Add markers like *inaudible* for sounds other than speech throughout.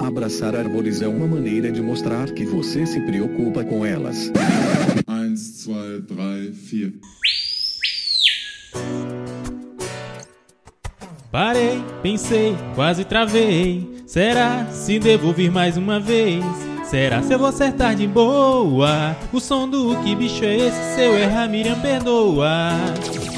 Abraçar árvores é uma maneira de mostrar que você se preocupa com elas. 1, 2, 3, 4. Parei, pensei, quase travei. Será se devo vir mais uma vez? Será se eu vou acertar de boa? O som do que bicho é esse? Se eu errar, Miriam perdoa.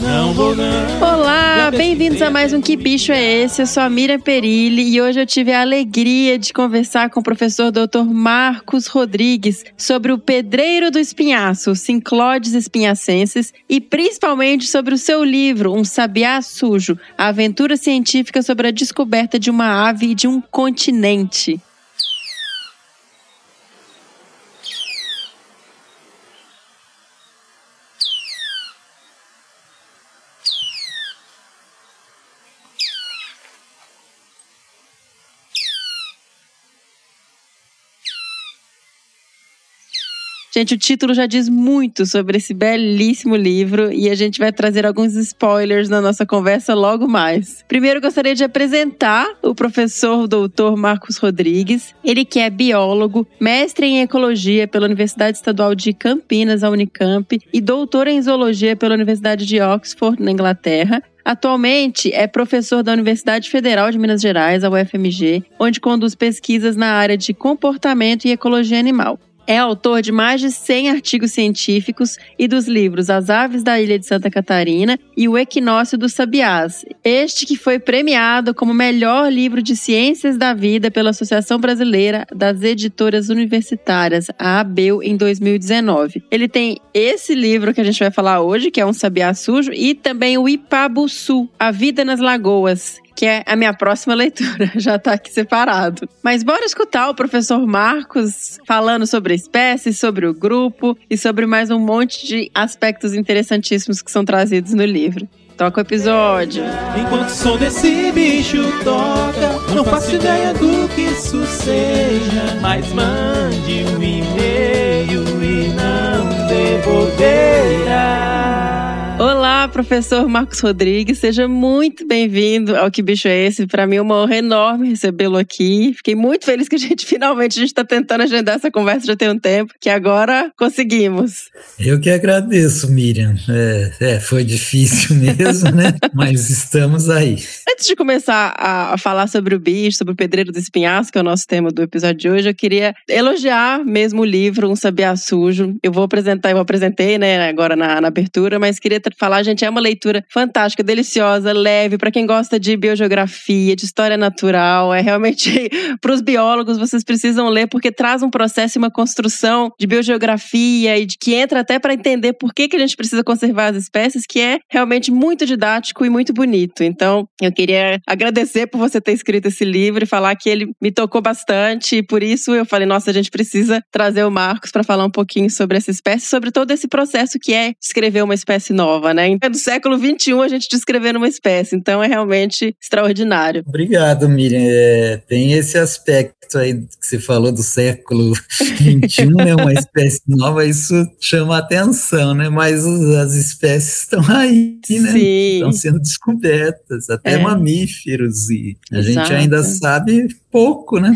Não vou não. Olá, bem-vindos a mais um Que Bicho é Esse? Eu sou a Miriam Perilli e hoje eu tive a alegria de conversar com o professor Dr. Marcos Rodrigues sobre o pedreiro do espinhaço, Sinclodes espinhacenses, e principalmente sobre o seu livro, Um Sabiá Sujo, a aventura científica sobre a descoberta de uma ave e de um continente. Gente, o título já diz muito sobre esse belíssimo livro e a gente vai trazer alguns spoilers na nossa conversa logo mais. Primeiro, gostaria de apresentar o professor doutor Marcos Rodrigues. Ele que é biólogo, mestre em ecologia pela Universidade Estadual de Campinas, a Unicamp, e doutor em zoologia pela Universidade de Oxford, na Inglaterra. Atualmente é professor da Universidade Federal de Minas Gerais, a UFMG, onde conduz pesquisas na área de comportamento e ecologia animal. É autor de mais de 100 artigos científicos e dos livros As Aves da Ilha de Santa Catarina e O Equinócio dos Sabiás. Este que foi premiado como melhor livro de ciências da vida pela Associação Brasileira das Editoras Universitárias, a ABEU, em 2019. Ele tem esse livro que a gente vai falar hoje, que é Um Sabiá Sujo, e também o Ipabuçu, A Vida nas Lagoas, que é a minha próxima leitura, *laughs* já está aqui separado. Mas bora escutar o professor Marcos falando sobre a espécie, sobre o grupo e sobre mais um monte de aspectos interessantíssimos que são trazidos no livro. Toca o episódio. Enquanto o som desse bicho toca, não faço ideia do que isso seja, mas mande um e-mail e não devolverá. Olá, professor Marcos Rodrigues, seja muito bem-vindo ao Que Bicho é Esse? Para mim é uma honra enorme recebê-lo aqui. Fiquei muito feliz que a gente *laughs* finalmente a gente está tentando agendar essa conversa já tem um tempo, que agora conseguimos. Eu que agradeço, Miriam. É, é foi difícil *laughs* mesmo, né? Mas estamos aí. Antes de começar a, a, falar sobre o bicho, sobre o pedreiro do espinhaço, que é o nosso tema do episódio de hoje, eu queria elogiar mesmo o livro Um Sabiá Sujo. Eu vou apresentar, eu apresentei, né, agora na, na abertura, mas queria falar, gente, é uma leitura fantástica, deliciosa, leve, para quem gosta de biogeografia, de história natural. É realmente *laughs* para os biólogos, vocês precisam ler, porque traz um processo e uma construção de biogeografia e de que entra até para entender por que, que a gente precisa conservar as espécies, que é realmente muito didático e muito bonito. Então, eu queria agradecer por você ter escrito esse livro e falar que ele me tocou bastante, e por isso eu falei, nossa, a gente precisa trazer o Marcos para falar um pouquinho sobre essa espécie, sobre todo esse processo que é escrever uma espécie nova né? É do século XXI a gente descrevendo uma espécie, então é realmente extraordinário. Obrigado, Miriam. É, tem esse aspecto aí que você falou do século XXI, né? Uma espécie nova, isso chama atenção, né? Mas as espécies estão aí, né? Sim. Estão sendo descobertas, até é. mamíferos, e a Exato. gente ainda sabe pouco, né?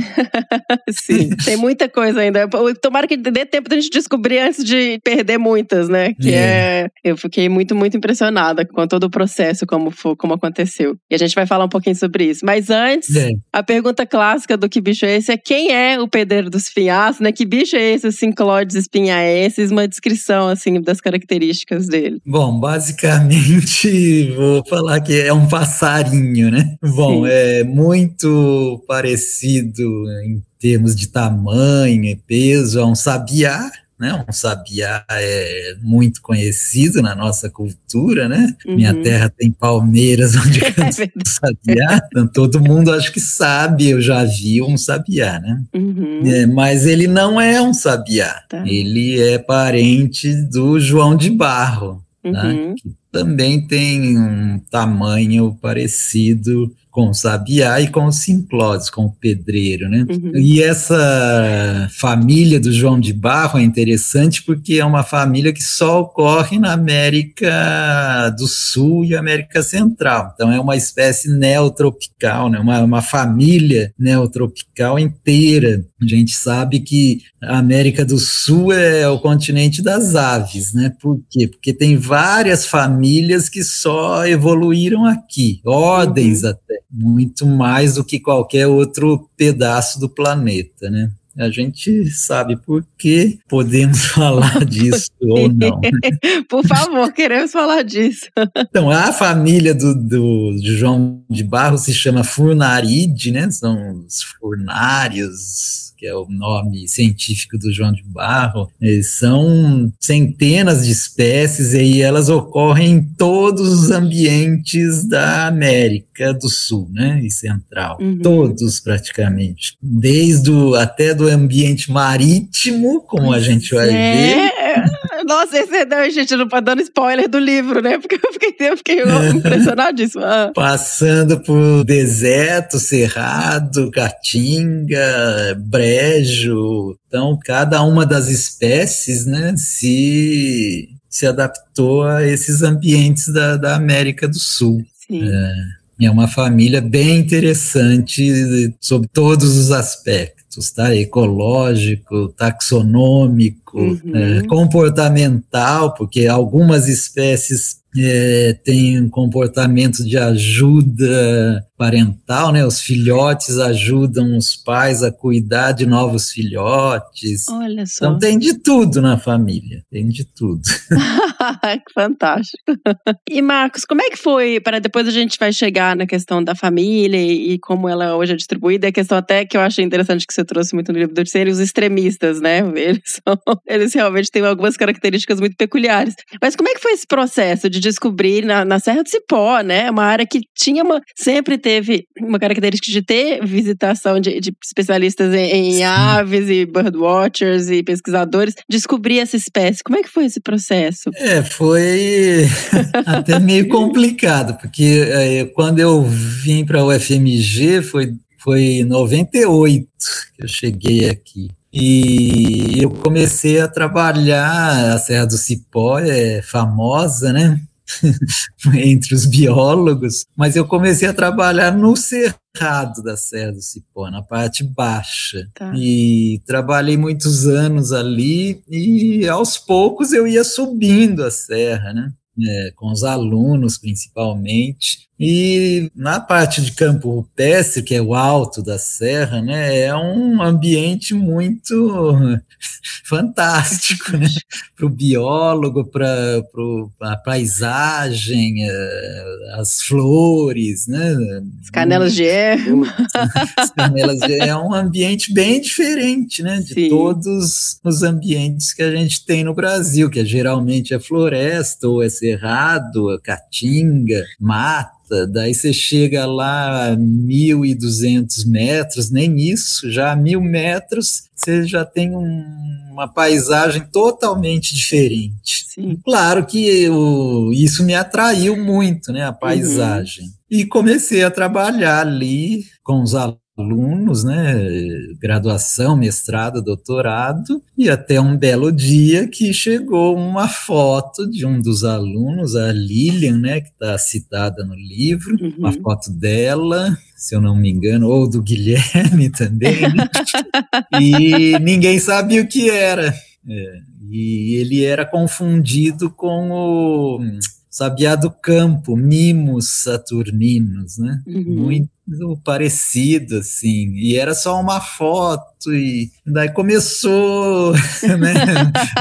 *laughs* Sim, tem muita coisa ainda. Tomara que dê tempo da gente descobrir antes de perder muitas, né? Que é. é. Eu fiquei muito, muito impressionada com todo o processo, como, foi, como aconteceu. E a gente vai falar um pouquinho sobre isso. Mas antes, é. a pergunta clássica do que bicho é esse é quem é o pedreiro dos espinhaços, né? Que bicho é esse, o Sinclodes espinhaensis? Uma descrição, assim, das características dele. Bom, basicamente, *laughs* vou falar que é um passarinho, né? Bom, Sim. é muito parecido parecido em termos de tamanho e peso a um sabiá, né? Um sabiá é muito conhecido na nossa cultura, né? Uhum. Minha terra tem palmeiras *laughs* onde *laughs* canta é sabiá. Então, todo mundo acho que sabe, eu já vi um sabiá, né? Uhum. É, mas ele não é um sabiá. Tá. Ele é parente do João de Barro, né? uhum. né? que também tem um tamanho parecido com o sabiá e com o simplósis, com o pedreiro, né? Uhum. E essa família do João de Barro é interessante porque é uma família que só ocorre na América do Sul e América Central. Então é uma espécie neotropical, né? uma, uma família neotropical inteira. A gente sabe que a América do Sul é o continente das aves, né? Por quê? Porque tem várias famílias que só evoluíram aqui, ordens Uhum. até, muito mais do que qualquer outro pedaço do planeta, né? A gente sabe por que podemos *laughs* falar disso ou não. *laughs* Por favor, queremos falar disso. Então, a família do, do, João de Barro se chama Furnaride, né? São os furnários, que é o nome científico do João de Barro. Eles são centenas de espécies e elas ocorrem em todos os ambientes da América do Sul, né? E Central. Uhum. Todos, praticamente. Desde o, até do ambiente marítimo, como a gente vai ver. É. Nossa, esse é, não, gente, não pode dando spoiler do livro, né? Porque eu fiquei, eu fiquei *laughs* impressionadíssima. Ah. Passando por deserto, cerrado, caatinga, brejo. Então, cada uma das espécies, né, se, se adaptou a esses ambientes da, da América do Sul. Sim. É uma família bem interessante sob todos os aspectos, tá? Ecológico, taxonômico, Uhum. é, comportamental, porque algumas espécies é, têm um comportamento de ajuda parental, né? Os filhotes ajudam os pais a cuidar de novos filhotes. Olha só. Então tem de tudo na família, tem de tudo. *laughs* que fantástico. E Marcos, como é que foi? Para depois a gente vai chegar na questão da família e, como ela hoje é distribuída. A questão até que eu achei interessante que você trouxe muito no livro do serem os extremistas, né? Eles, são, *laughs* eles realmente têm algumas características muito peculiares. Mas como é que foi esse processo de descobrir na, na Serra do Cipó, né? Uma área que tinha uma, sempre teve uma característica de ter visitação de, de especialistas em, em aves e birdwatchers e pesquisadores. Descobrir essa espécie. Como é que foi esse processo? É, foi *laughs* até meio complicado, porque é, quando eu vim para o UFMG foi, foi em 98 que eu cheguei aqui. E eu comecei a trabalhar, a Serra do Cipó é famosa, né? *laughs* Entre os biólogos, mas eu comecei a trabalhar no cerrado da Serra do Cipó, na parte baixa. Tá. E trabalhei muitos anos ali e aos poucos eu ia subindo a serra, né? É, com os alunos principalmente. E na parte de campo rupestre, que é o alto da serra, né, é um ambiente muito *laughs* fantástico, né? *laughs* Para o biólogo, para a paisagem, eh, as flores, né? As canelas de erva. *laughs* As canelas de- é um ambiente bem diferente, né? De Sim. todos os ambientes que a gente tem no Brasil, que é, geralmente é floresta, ou é cerrado, é caatinga, mata. Daí você chega lá a 1.200 metros, nem isso, já a mil metros você já tem um- uma paisagem totalmente diferente. Sim. Claro que o- isso me atraiu muito, né, a paisagem. E comecei a trabalhar ali com os alunos, né, graduação, mestrado, doutorado, e até um belo dia que chegou uma foto de um dos alunos, a Lilian, né, que está citada no livro, Uhum. uma foto dela, se eu não me engano, ou do Guilherme *laughs* também, né? e ninguém sabia o que era. É, e ele era confundido com o sabiá do campo, mimos saturninos, né? Uhum. Muito parecido, assim. E era só uma foto, e daí começou, *laughs* né?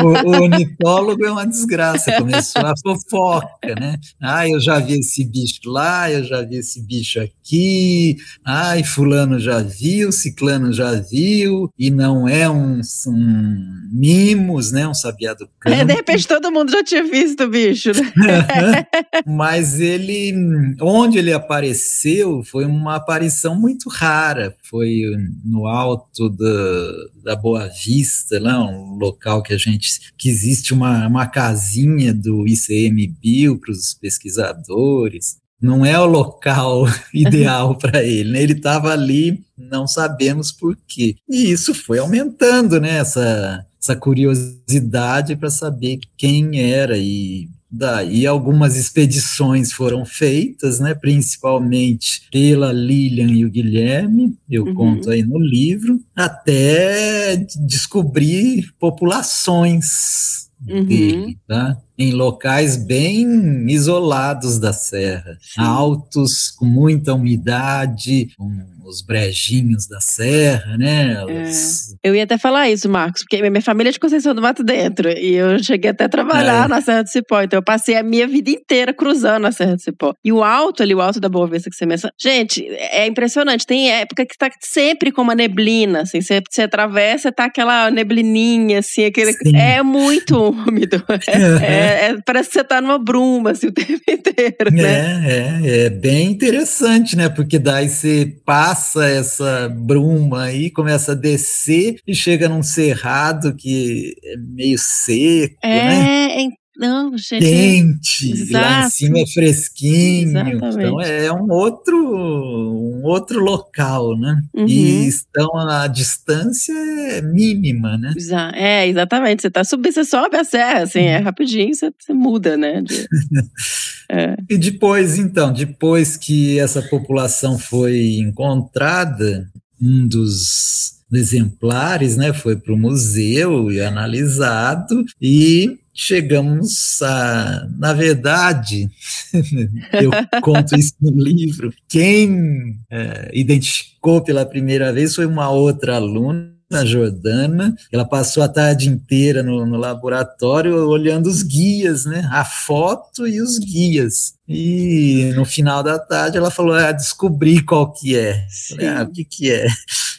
O, o ornitólogo é uma desgraça, começou a fofoca, né? Ah, eu já vi esse bicho lá, eu já vi esse bicho aqui, ai, fulano já viu, ciclano já viu, e não é um, um mimos, né? Um sabiá do campo. *laughs* É, de repente todo mundo já tinha visto o bicho, né? Mas ele, onde ele apareceu, foi uma uma aparição muito rara. Foi no alto da, da Boa Vista, lá, um local que a gente que existe uma, uma casinha do ICMBio para os pesquisadores. Não é o local *laughs* ideal para ele, né? Ele estava ali, não sabemos por quê. E isso foi aumentando, né? Essa, essa curiosidade para saber quem era e Daí algumas expedições foram feitas, né, principalmente pela Lilian e o Guilherme, eu uhum. conto aí no livro, até descobrir populações uhum. dele, tá? em locais bem isolados da serra, Sim. altos, com muita umidade, com os brejinhos da serra, né? Os... É. Eu ia até falar isso, Marcos, porque minha família é de Conceição do Mato Dentro, e eu cheguei até a trabalhar é. na Serra do Cipó, então eu passei a minha vida inteira cruzando a Serra do Cipó. E o alto ali, o alto da Boa Vista que você mencionou, gente, é impressionante, tem época que tá sempre com uma neblina, assim, você, você atravessa, tá aquela neblininha, assim, aquele... Sim. É muito úmido, *laughs* é, é, é, parece que você tá numa bruma, assim, o tempo *laughs* inteiro, né? É, é, é bem interessante, né? Porque daí você passa essa bruma aí, começa a descer e chega num cerrado que é meio seco, é, né? É, não, gente. Quente, Exato. lá em cima é fresquinho. Exatamente. Então é um outro, um outro local, né? Uhum. E estão a distância é mínima, né? É, exatamente. Você tá subindo, você sobe a serra, assim, é uhum. rapidinho, você, você muda, né? De, *laughs* é. E depois, então, depois que essa população foi encontrada, um dos exemplares, né, foi para o museu e analisado e chegamos a, na verdade, *laughs* eu conto isso no livro, quem é, identificou pela primeira vez foi uma outra aluna, a Jordana, ela passou a tarde inteira no, no, laboratório olhando os guias, né? A foto e os guias. E no final da tarde ela falou: ah, descobri qual que é. Falei, ah, o que que é?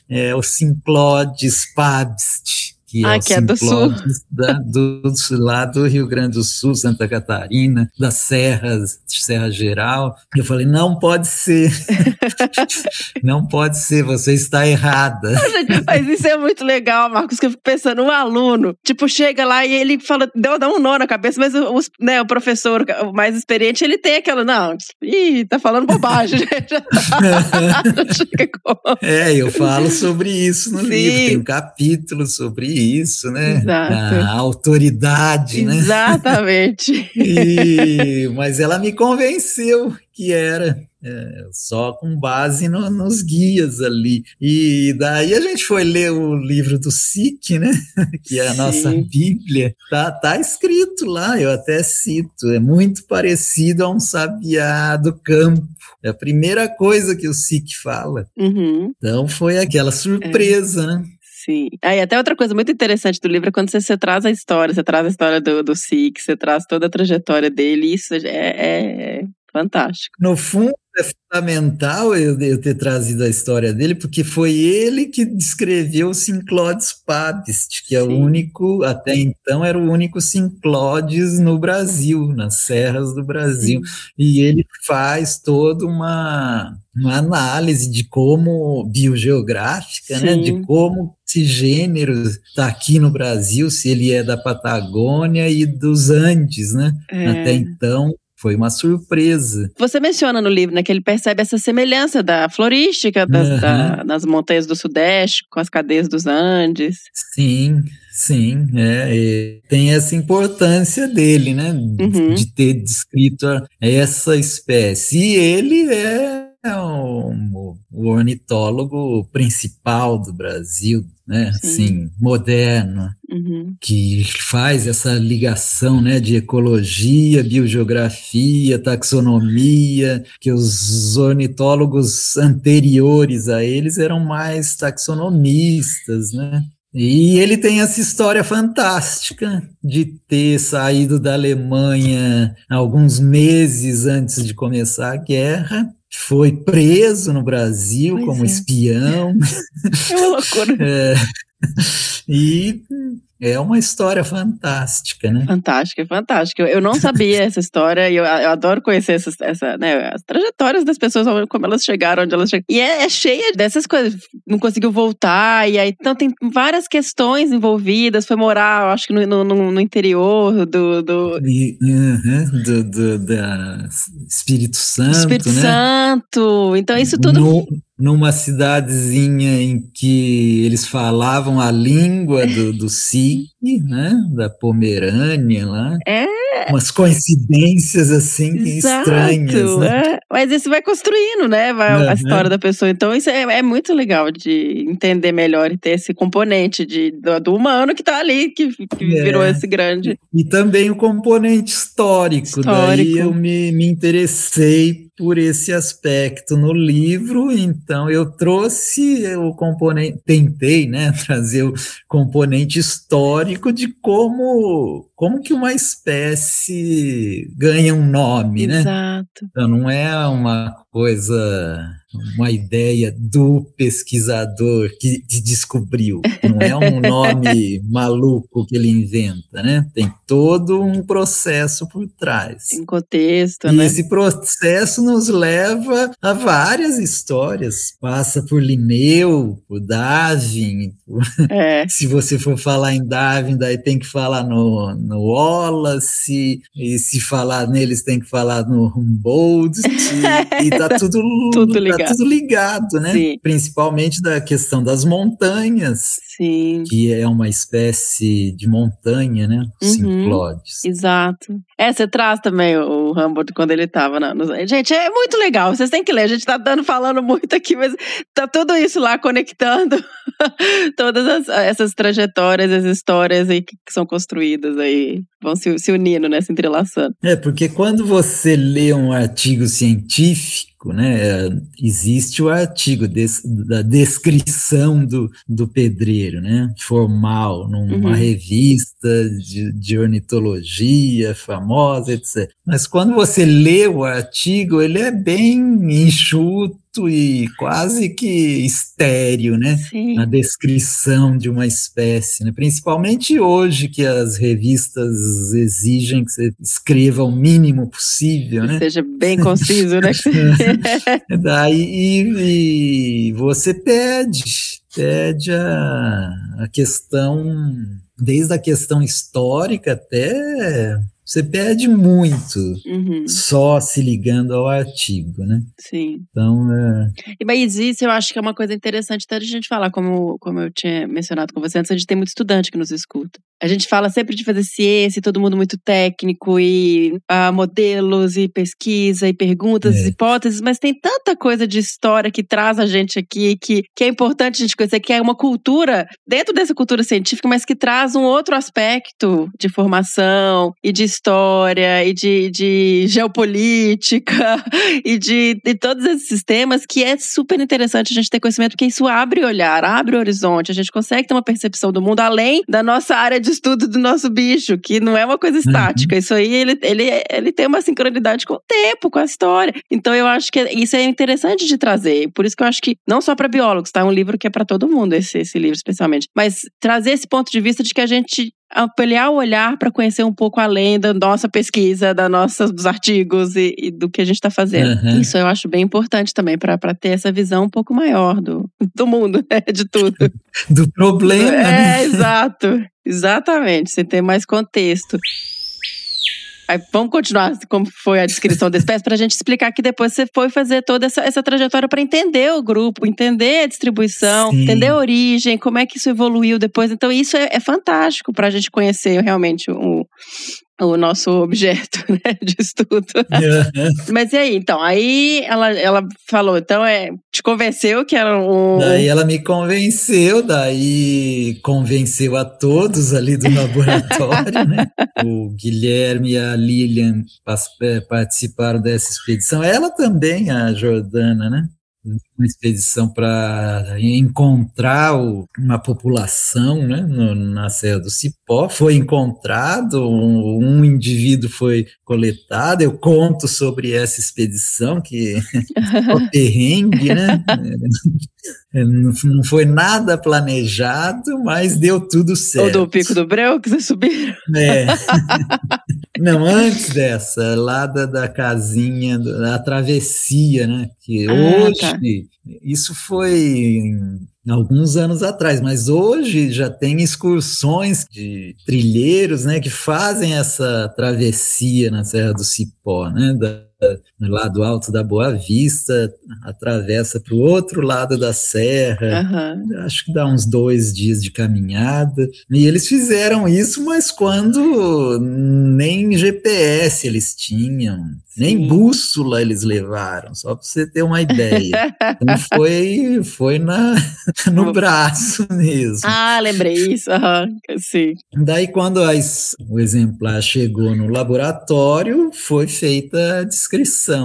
É o Simplodes pabst que ah, é, que é do sul. Da, do, lá do Rio Grande do Sul, Santa Catarina, das serras, Serra Geral. Eu falei, não pode ser. *laughs* não pode ser, você está errada. Mas isso é muito legal, Marcos, que eu fico pensando, um aluno, tipo, chega lá e ele fala, deu, dá um nó na cabeça, mas o, né, o professor mais experiente, ele tem aquela, não, ih, tá falando bobagem, *laughs* *laughs* é, eu falo sobre isso no Sim. livro, tem um capítulo sobre isso isso, né? Exato. A autoridade, né? Exatamente. *laughs* mas ela me convenceu que era. É, só com base no, nos guias ali. E daí a gente foi ler o livro do SIC, né? *laughs* Que é a Sim. nossa Bíblia. Tá, tá escrito lá, eu até cito. É muito parecido a um sabiá do campo. É a primeira coisa que o SIC fala. Uhum. Então foi aquela surpresa, é. né? Sim. Aí até outra coisa muito interessante do livro é quando você, você traz a história, você traz a história do, do Sik, você traz toda a trajetória dele, isso é, é fantástico. No fundo, é fundamental eu, eu, ter trazido a história dele, porque foi ele que descreveu o Sinclodes Pabst, que é Sim. o único, até então era o único Sinclodes no Brasil, nas serras do Brasil. Sim. E ele faz toda uma, uma análise de como biogeográfica, né, de como esse gênero está aqui no Brasil, se ele é da Patagônia e dos Andes, né? É. Até então foi uma surpresa. Você menciona no livro né, que ele percebe essa semelhança da florística das, uhum. da, das montanhas do Sudeste com as cadeias dos Andes. Sim, sim. É, tem essa importância dele, né? Uhum. De ter descrito essa espécie. E ele é o, o ornitólogo principal do Brasil, né? Sim. Assim, moderno, uhum. que faz essa ligação, né, de ecologia, biogeografia, taxonomia, que os ornitólogos anteriores a eles eram mais taxonomistas, né? E ele tem essa história fantástica de ter saído da Alemanha alguns meses antes de começar a guerra foi preso no Brasil pois como é. espião. *laughs* É uma loucura. *laughs* É, e É uma história fantástica, né? Fantástica, fantástica. Eu não sabia essa história e eu, eu adoro conhecer essas, essa, né, as trajetórias das pessoas, como elas chegaram, onde elas chegaram. E é, é cheia dessas coisas. Não conseguiu voltar, e aí então tem várias questões envolvidas. Foi morar, acho que no, no, no interior do. do... E, uhum, do, do da Espírito Santo. Espírito né? Santo. Então, isso tudo. No, numa cidadezinha em que eles falavam a língua do, do SIG, né? Da Pomerânia lá. É. Umas coincidências assim Exato, estranhas. Né? é. Mas isso vai construindo, né? Vai Uhum. a história da pessoa. Então, isso é, é muito legal de entender melhor e ter esse componente de, do, do humano que tá ali, que, que É. virou esse grande. E também o componente histórico. Daí Histórico. eu me, me interessei por esse aspecto no livro, então eu trouxe o componente, tentei, né, *laughs* trazer o componente histórico de como como que uma espécie ganha um nome, né? Exato. Então não é uma coisa, uma ideia do pesquisador que, que descobriu. Não é um nome *laughs* maluco que ele inventa, né? Tem todo um processo por trás. Em contexto, E né? esse processo nos leva a várias histórias. Passa por Linneu, por Darwin. por- É. *laughs* Se você for falar em Darwin, daí tem que falar no, no Wallace. E se falar neles, tem que falar no Humboldt. E, *laughs* e tá tudo, Tudo tá ligado. tudo ligado, né? Sim. Principalmente da questão das montanhas, Sim. que é uma espécie de montanha, né? Uhum. Exato. É, você traz também o Humboldt quando ele tava na. no- Gente, é muito legal. Vocês têm que ler. A gente tá dando, falando muito aqui, mas tá tudo isso lá conectando *laughs* todas as- essas trajetórias, as histórias aí que, que são construídas aí. Vão se, se unindo, né? Se entrelaçando. É, porque quando você lê um artigo científico, né, é, existe o artigo des- da descrição do, do pedreiro, né, formal, numa Uhum. revista de, de ornitologia famosa, etc. Mas quando você lê o artigo, ele é bem enxuto e quase que estéreo, né? Sim. na descrição de uma espécie, né? principalmente hoje que as revistas exigem que você escreva o mínimo possível, né? Seja bem conciso, né? *laughs* Daí e, e você pede, pede a, a questão, desde a questão histórica até você perde muito Uhum, só se ligando ao artigo, né? sim. Então, é, E mas isso eu acho que é uma coisa interessante até de a gente falar, como, como eu tinha mencionado com você antes, a gente tem muito estudante que nos escuta. A gente fala sempre de fazer ciência, e todo mundo muito técnico, e ah, modelos, e pesquisa, e perguntas, É. hipóteses, mas tem tanta coisa de história que traz a gente aqui, que, que é importante a gente conhecer, que é uma cultura, dentro dessa cultura científica, mas que traz um outro aspecto de formação, e de história, e de, de geopolítica, *laughs* e de, de todos esses sistemas que é super interessante a gente ter conhecimento, porque isso abre olhar, abre horizonte, a gente consegue ter uma percepção do mundo além da nossa área de estudo do nosso bicho, que não é uma coisa estática. Isso aí, ele, ele, ele tem uma sincronidade com o tempo, com a história. Então eu acho que isso é interessante de trazer. Por isso que eu acho que, não só para biólogos, tá? É um livro que é para todo mundo, esse, esse livro especialmente. Mas trazer esse ponto de vista de que a gente ampliar o olhar para conhecer um pouco além da nossa pesquisa, da nossa, dos artigos e, e do que a gente está fazendo. Uhum. Isso eu acho bem importante também para ter essa visão um pouco maior do, *laughs* do mundo, né? de tudo. *laughs* do problema, né? É, exato. Exatamente. Você tem mais contexto. Aí, vamos continuar como foi a descrição da espécie para a gente explicar que depois você foi fazer toda essa, essa trajetória para entender o grupo, entender a distribuição, Sim. entender a origem, como é que isso evoluiu depois. Então, isso é, é fantástico para a gente conhecer realmente o, o nosso objeto *laughs* né, de estudo. Mas e aí, então? Aí ela, ela falou, então é, te convenceu que era um. Daí ela me convenceu, daí convenceu a todos ali do *laughs* laboratório, né? O Guilherme e a Lilian eh, participaram dessa expedição. Ela também, a Jordana, né? Uma expedição para encontrar o, uma população né, no, na Serra do Cipó. Foi encontrado, um, um, indivíduo foi coletado. Eu conto sobre essa expedição, que *laughs* é perrengue, né? Não foi nada planejado, mas deu tudo certo. O do Pico do Breu que vocês subiram? É. *laughs* Não, antes dessa, lá da, da casinha, da travessia, né? Que ah, hoje, tá. isso foi alguns anos atrás, mas hoje já tem excursões de trilheiros, né? Que fazem essa travessia na Serra do Cipó, né? Da, no lado alto da Boa Vista, atravessa para o outro lado da serra. Uhum. Acho que dá uns dois dias de caminhada. E eles fizeram isso, mas quando nem GPS eles tinham, Sim. nem bússola eles levaram, só para você ter uma ideia. *laughs* então foi, foi na, no braço *laughs* mesmo. Ah, lembrei isso. Uhum. Sim. Daí, quando as, o exemplar chegou no laboratório, foi feita a descrição,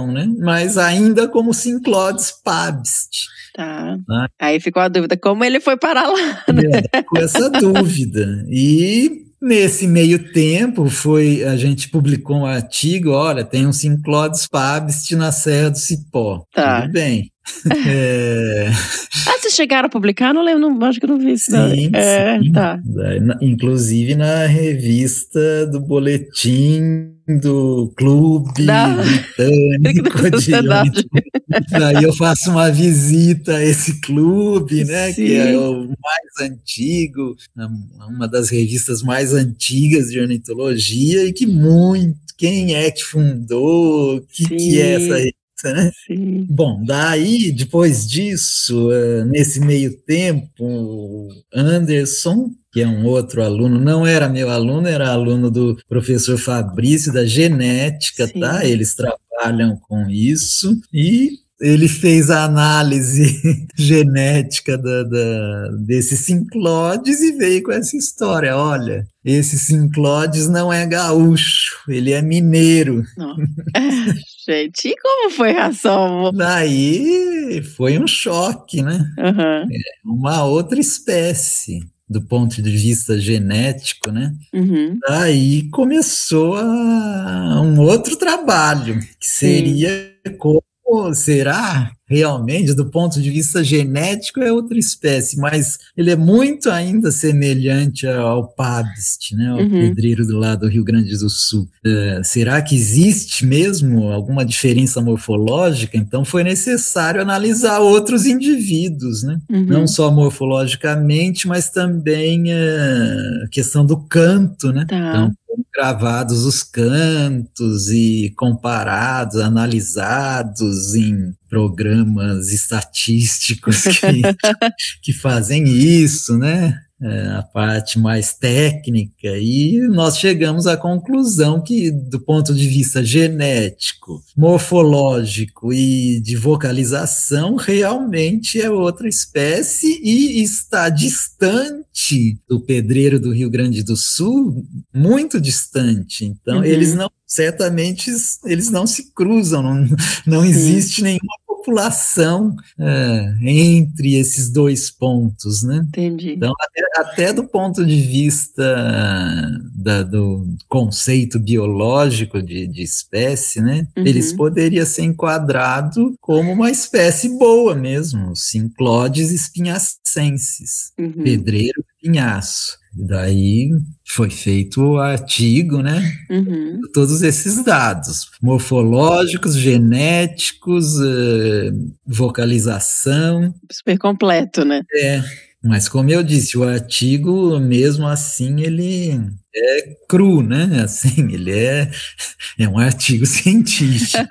né? Mas ainda como Sinclodes pabst. Tá. Né? Aí ficou a dúvida, como ele foi para lá? Né? É, com essa dúvida. E Nesse meio tempo, foi a gente publicou um artigo, olha, tem um Sinclodes pabst na Serra do Cipó. Tá. Tudo bem. *laughs* É... Ah, vocês chegaram a publicar? Não lembro, não, acho que não vi isso. Sim, é, sim. Tá. Inclusive na revista do Boletim do Clube da... Britânico de *laughs* Aí eu faço uma visita a esse clube, né? Sim. Que é o mais antigo, uma das revistas mais antigas de ornitologia e que muito. Quem é que fundou? O que, que é essa né? Sim. Bom, daí, depois disso, uh, nesse meio tempo, Anderson, que é um outro aluno, não era meu aluno, era aluno do professor Fabrício da genética, tá? Sim. tá? Eles trabalham com isso e ele fez a análise *laughs* genética da, da, desses sinclodes e veio com essa história. Olha, esse sinclodes não é gaúcho, ele é mineiro. *laughs* gente, e como foi a reação? Daí foi um choque, né? Uhum. É uma outra espécie do ponto de vista genético, né? Uhum. Daí começou a, um outro trabalho, que seria Sim. como será realmente, do ponto de vista genético, é outra espécie, mas ele é muito ainda semelhante ao Pabst, né, ao uhum. pedreiro do lado do Rio Grande do Sul. Uh, será que existe mesmo alguma diferença morfológica? Então foi necessário analisar outros indivíduos, né? Uhum. não só morfologicamente, mas também a uh, questão do canto. Né? Tá. Então, gravados os cantos e comparados, analisados em programas estatísticos que, *laughs* que fazem isso, né? A parte mais técnica, e nós chegamos à conclusão que, do ponto de vista genético, morfológico e de vocalização, realmente é outra espécie e está distante do pedreiro do Rio Grande do Sul, muito distante. Então, uhum. eles não certamente eles não se cruzam, não, não existe nenhuma população é, entre esses dois pontos, né? Entendi. Então, até, até do ponto de vista da, do conceito biológico de, de espécie, né? Uhum. Eles poderiam ser enquadrados como uma espécie boa mesmo, Sinclodes espinhacensis, uhum. pedreiro pinhaço. E daí foi feito o artigo, né? Uhum. Todos esses dados morfológicos, genéticos, uh, vocalização. Super completo, né? É. Mas como eu disse, o artigo, mesmo assim, ele é cru, né? Assim, ele é, é um artigo *laughs* científico.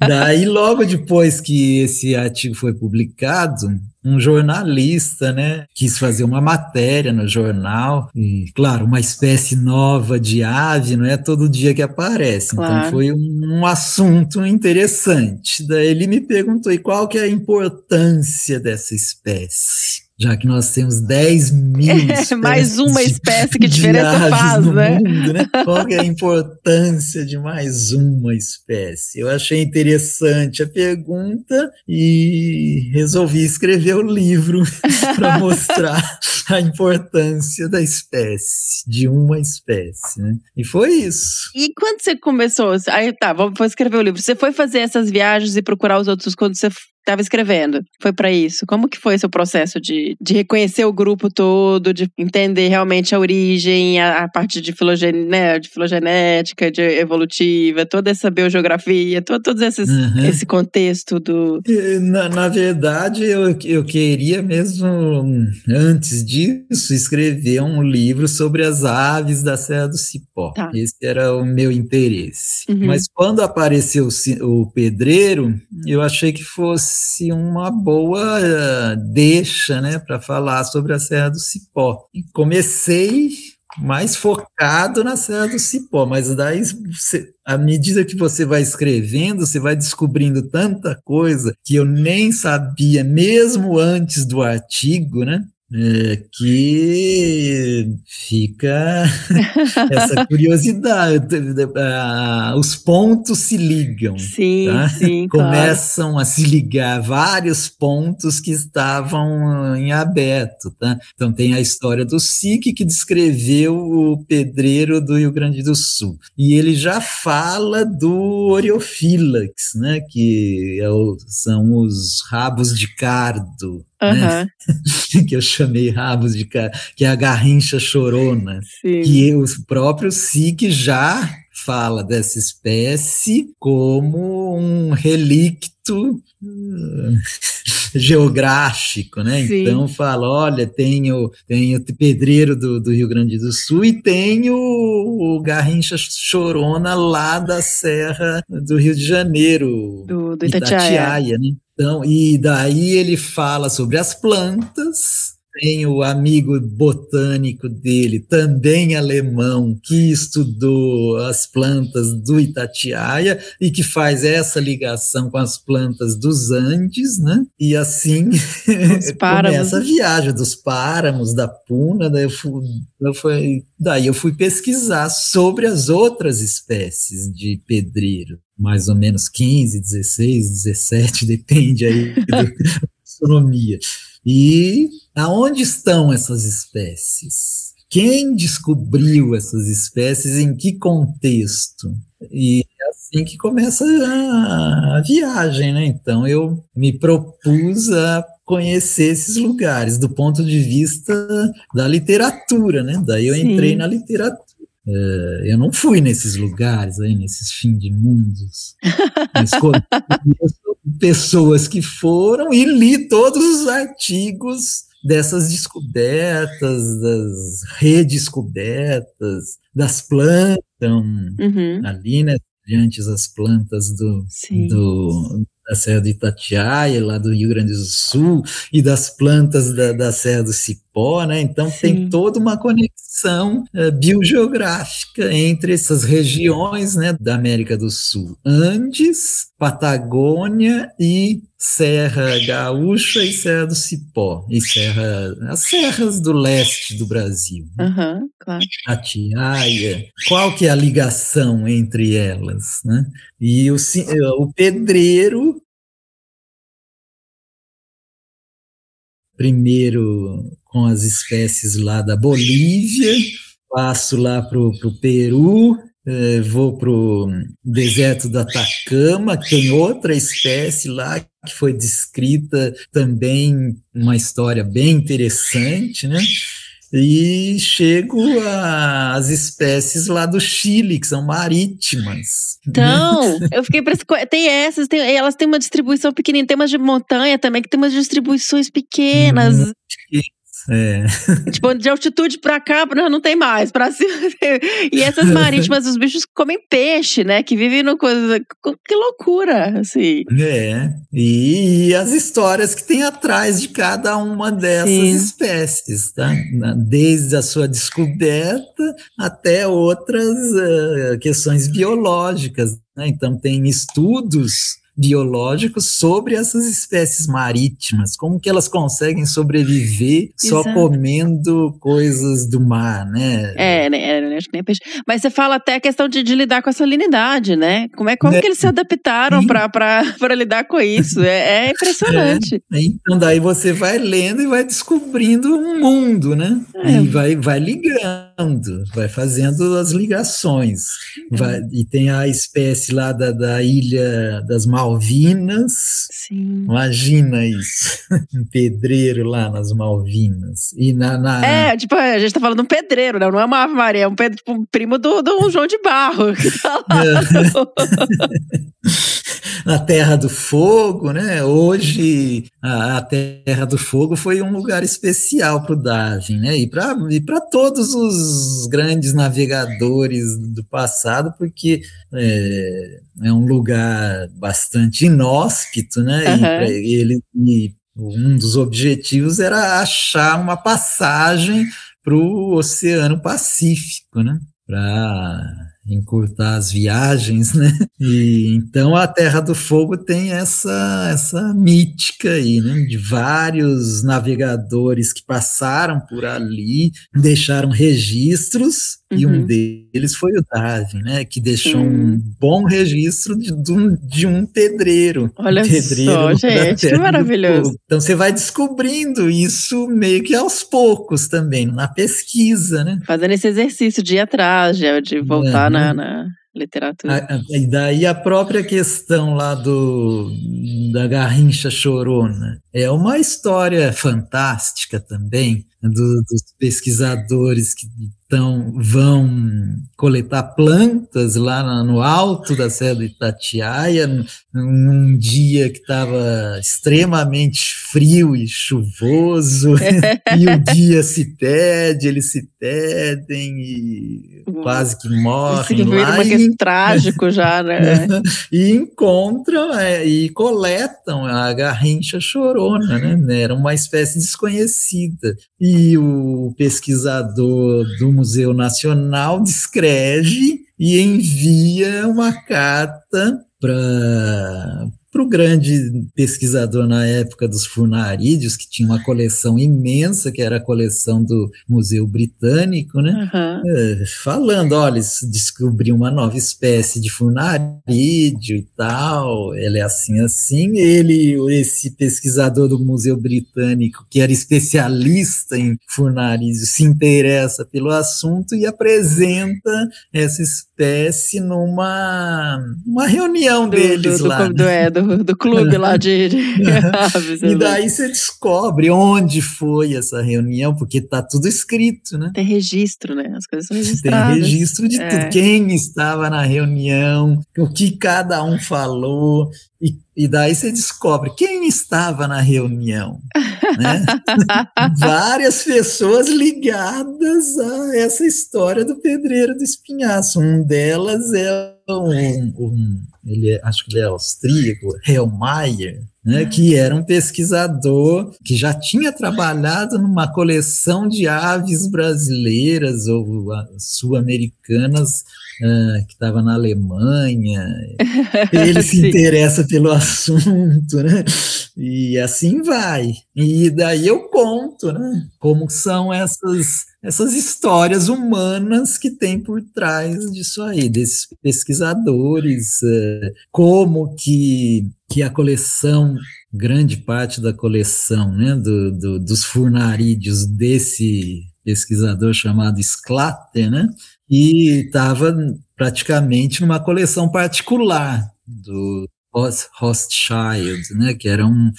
Daí, logo depois que esse artigo foi publicado, um jornalista, né, quis fazer uma matéria no jornal, e, claro, uma espécie nova de ave, não é todo dia que aparece, então claro. então foi um, um, assunto interessante. Daí ele me perguntou, e qual que é a importância dessa espécie? Já que nós temos 10 mil *laughs* É, mais uma espécie, que *laughs* diferença faz, né? mundo, né? Qual que é a importância de mais uma espécie? Eu achei interessante a pergunta e resolvi escrever o livro *laughs* para mostrar a importância da espécie, de uma espécie, né? E foi isso. E quando você começou? Aí tá, vamos vou escrever o livro. Você foi fazer essas viagens e procurar os outros quando você estava escrevendo? Foi para isso? Como que foi seu processo de, de reconhecer o grupo todo, de entender realmente a origem, a, a parte de, filogen, né, de filogenética, de evolutiva, toda essa biogeografia, todo, todo esses, Uhum. esse contexto do. Na, na verdade, eu, eu queria mesmo, antes disso, escrever um livro sobre as aves da Serra do Cipó. Tá. Esse era o meu interesse. Uhum. Mas quando apareceu o o pedreiro, eu achei que fosse uma boa eh, deixa né, para falar sobre a Serra do Cipó. E comecei mais focado na Serra do Cipó, mas daí, você- à medida que você vai escrevendo, você vai descobrindo tanta coisa que eu nem sabia, mesmo antes do artigo, né? É, que fica *laughs* essa curiosidade, os pontos se ligam Sim, Tá? sim, claro. começam a se ligar vários pontos que estavam em aberto, tá? Então tem a história do SIC que descreveu o pedreiro do Rio Grande do Sul. E ele já fala do Oreophylax, né? Que é o- são os rabos de cardo, Aham, *laughs* que eu chamei rabos de que é a garrincha chorona. sim. E o próprio SIC já fala dessa espécie como um relicto hum, *laughs* geográfico, né? Sim. Então fala, olha, tem o, tem o pedreiro do, do Rio Grande do Sul e tem o, o Garrincha Chorona lá da Serra do Rio de Janeiro, Do, do Itatiaia. né? Então, e daí ele fala sobre as plantas. Tem o amigo botânico dele, também alemão, que estudou as plantas do Itatiaia e que faz essa ligação com as plantas dos Andes, né? E assim *laughs* começa a viagem dos páramos, da Puna. Daí eu fui, eu fui, daí eu fui pesquisar sobre as outras espécies de pedreiro mais ou menos 15, 16, 17, depende aí *laughs* da astronomia. E aonde estão essas espécies? Quem descobriu essas espécies, em que contexto? E é assim que começa a, a viagem, né? Então eu me propus a conhecer esses lugares do ponto de vista da literatura, né? Daí eu Sim. entrei na literatura. Eh, eu não fui nesses lugares aí, nesses fim de mundos. Mas *laughs* pessoas que foram e li todos os artigos dessas descobertas, das redescobertas, das plantas, Uhum, ali, né, diante das plantas do, sim. do, da Serra do Itatiaia, lá do Rio Grande do Sul, e das plantas da, da Serra do Cipó, né? Então Sim. tem toda uma conexão eh, biogeográfica entre essas regiões, né, da América do Sul, Andes, Patagônia e Serra Gaúcha e Serra do Cipó, e Serra, as serras do leste do Brasil. né? Aham, claro. Atiaia, qual que é a ligação entre elas, né? E o, eh, o pedreiro, primeiro com as espécies lá da Bolívia, passo lá para o Peru, eh, vou para o deserto do Atacama, que tem outra espécie lá que foi descrita também, uma história bem interessante, né? E chego às espécies lá do Chile, que são marítimas. Então, eu fiquei para tem essas, tem, elas têm uma distribuição pequenininha, tem umas de montanha também que tem umas distribuições pequenas. Uhum. É. *laughs* Tipo, de altitude pra cá, não, não tem mais, pra cima. E essas marítimas, os bichos comem peixe, né? Que vivem no coisa. Que loucura, assim. É, e as histórias que tem atrás de cada uma dessas Sim. espécies, tá? Desde a sua descoberta até outras eh, questões biológicas, né? Então tem estudos biológicos sobre essas espécies marítimas, como que elas conseguem sobreviver só Exato. comendo coisas do mar, né? É, né? é, acho que nem peixe. Mas você fala até a questão de, de lidar com a salinidade, né? Como, é, como Né? que eles se adaptaram para *laughs* lidar com isso? É, *laughs* é impressionante. Então daí você vai lendo e vai descobrindo um mundo, né? É. E vai, vai ligando, vai fazendo as ligações. Vai- e tem a espécie lá da, da ilha das Malvinas. Sim. Imagina isso, *laughs* um pedreiro lá nas Malvinas. E na, na- É, tipo, a gente tá falando um pedreiro, né? Não é uma Ave Maria, é um, pedro, tipo, um primo do, do João de Barro. que tá lá. *laughs* *laughs* na Terra do Fogo, né? Hoje a, a Terra do Fogo foi um lugar especial para o Darwin, né? E para e todos os grandes navegadores do passado, porque é, é um lugar bastante inóspito, né? E Aham. pra ele e um dos objetivos era achar uma passagem para o Oceano Pacífico, né? Para encurtar as viagens, né? E então a Terra do Fogo tem essa essa mítica aí, né? De vários navegadores que passaram por ali, deixaram registros e um Uhum. deles foi o Darwin, né? Que deixou um bom registro de, de um, de um pedreiro. Olha um pedreiro só, gente, que maravilhoso. Então você vai descobrindo isso meio que aos poucos também, na pesquisa, né? Fazendo esse exercício de ir atrás, de, de voltar Uhum. Na, na literatura. A- a- E daí a própria questão lá do da Garrincha Chorona é uma história fantástica também do- dos pesquisadores que tão, vão coletar plantas lá no alto da Serra do Itatiaia num- dia que estava extremamente frio e chuvoso *laughs* e o dia se perde, eles se perdem e quase que morrem lá uma e trágico já, né? *laughs* e encontram é, e coletam a garrincha chorona, né? Era uma espécie desconhecida. E o pesquisador do Museu Nacional descreve e envia uma carta para para o grande pesquisador na época dos funarídeos, que tinha uma coleção imensa, que era a coleção do Museu Britânico, né? É, falando, olha, se descobriu uma nova espécie de funarídeo e tal, ele é assim, assim, ele, esse pesquisador do Museu Britânico, que era especialista em funarídeo, se interessa pelo assunto e apresenta essa espécie numa uma reunião deles do, do, lá. do, né? é, do, do clube lá de, de *laughs* aves. E daí você descobre onde foi essa reunião, porque tá tudo escrito, né? Tem registro, né? As coisas são Tem registradas. registro de É. tudo, quem estava na reunião, o que cada um falou, e, e daí você descobre quem estava na reunião. Né? *laughs* Várias pessoas ligadas a essa história do pedreiro do espinhaço. Um delas é um, um- ele é- acho que ele é austríaco, Hellmeier, né, que era um pesquisador que já tinha trabalhado numa coleção de aves brasileiras ou ah, sul-americanas ah, que estava na Alemanha. *laughs* Ele se interessa pelo *laughs* assunto, né? E assim vai. E daí eu conto, né? Como são essas essas histórias humanas que tem por trás disso aí, desses pesquisadores, eh, como que, que a coleção, grande parte da coleção né, do, do- dos furnarídeos desse pesquisador chamado Sclatter, né, e estava praticamente numa coleção particular do Roth- Rothschild, né, que era um,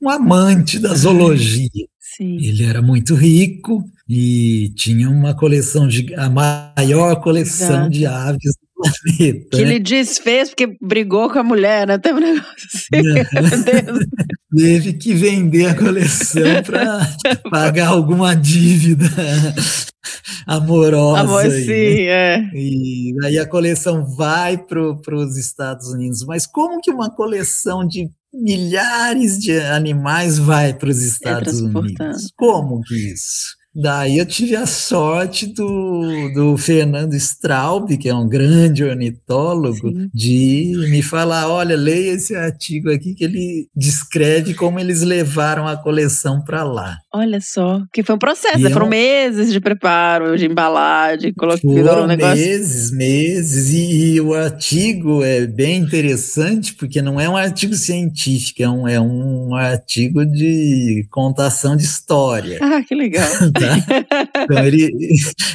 um amante da zoologia. Sim. Ele era muito rico e tinha uma coleção, de, a maior coleção Exato. de aves do *laughs* planeta. Que né? ele desfez porque brigou com a mulher, né? Teve um negócio assim. *laughs* Teve que vender a coleção *laughs* para pagar alguma dívida amorosa. Amor, aí, sim, né? é. E aí a coleção vai para os Estados Unidos. Mas como que uma coleção de milhares de animais vai para os Estados transportado. Unidos? Como que isso? Daí eu tive a sorte do, do Fernando Straub, que é um grande ornitólogo, Sim. de me falar: olha, leia esse artigo aqui que ele descreve como eles levaram a coleção para lá. Olha só, que foi um processo, né? foram meses de preparo, de embalar, de colocar Foram um negócio. meses, meses, e, e o artigo é bem interessante, porque não é um artigo científico, é um, é um artigo de contação de história. Ah, que legal. *laughs* Tá? Então ele,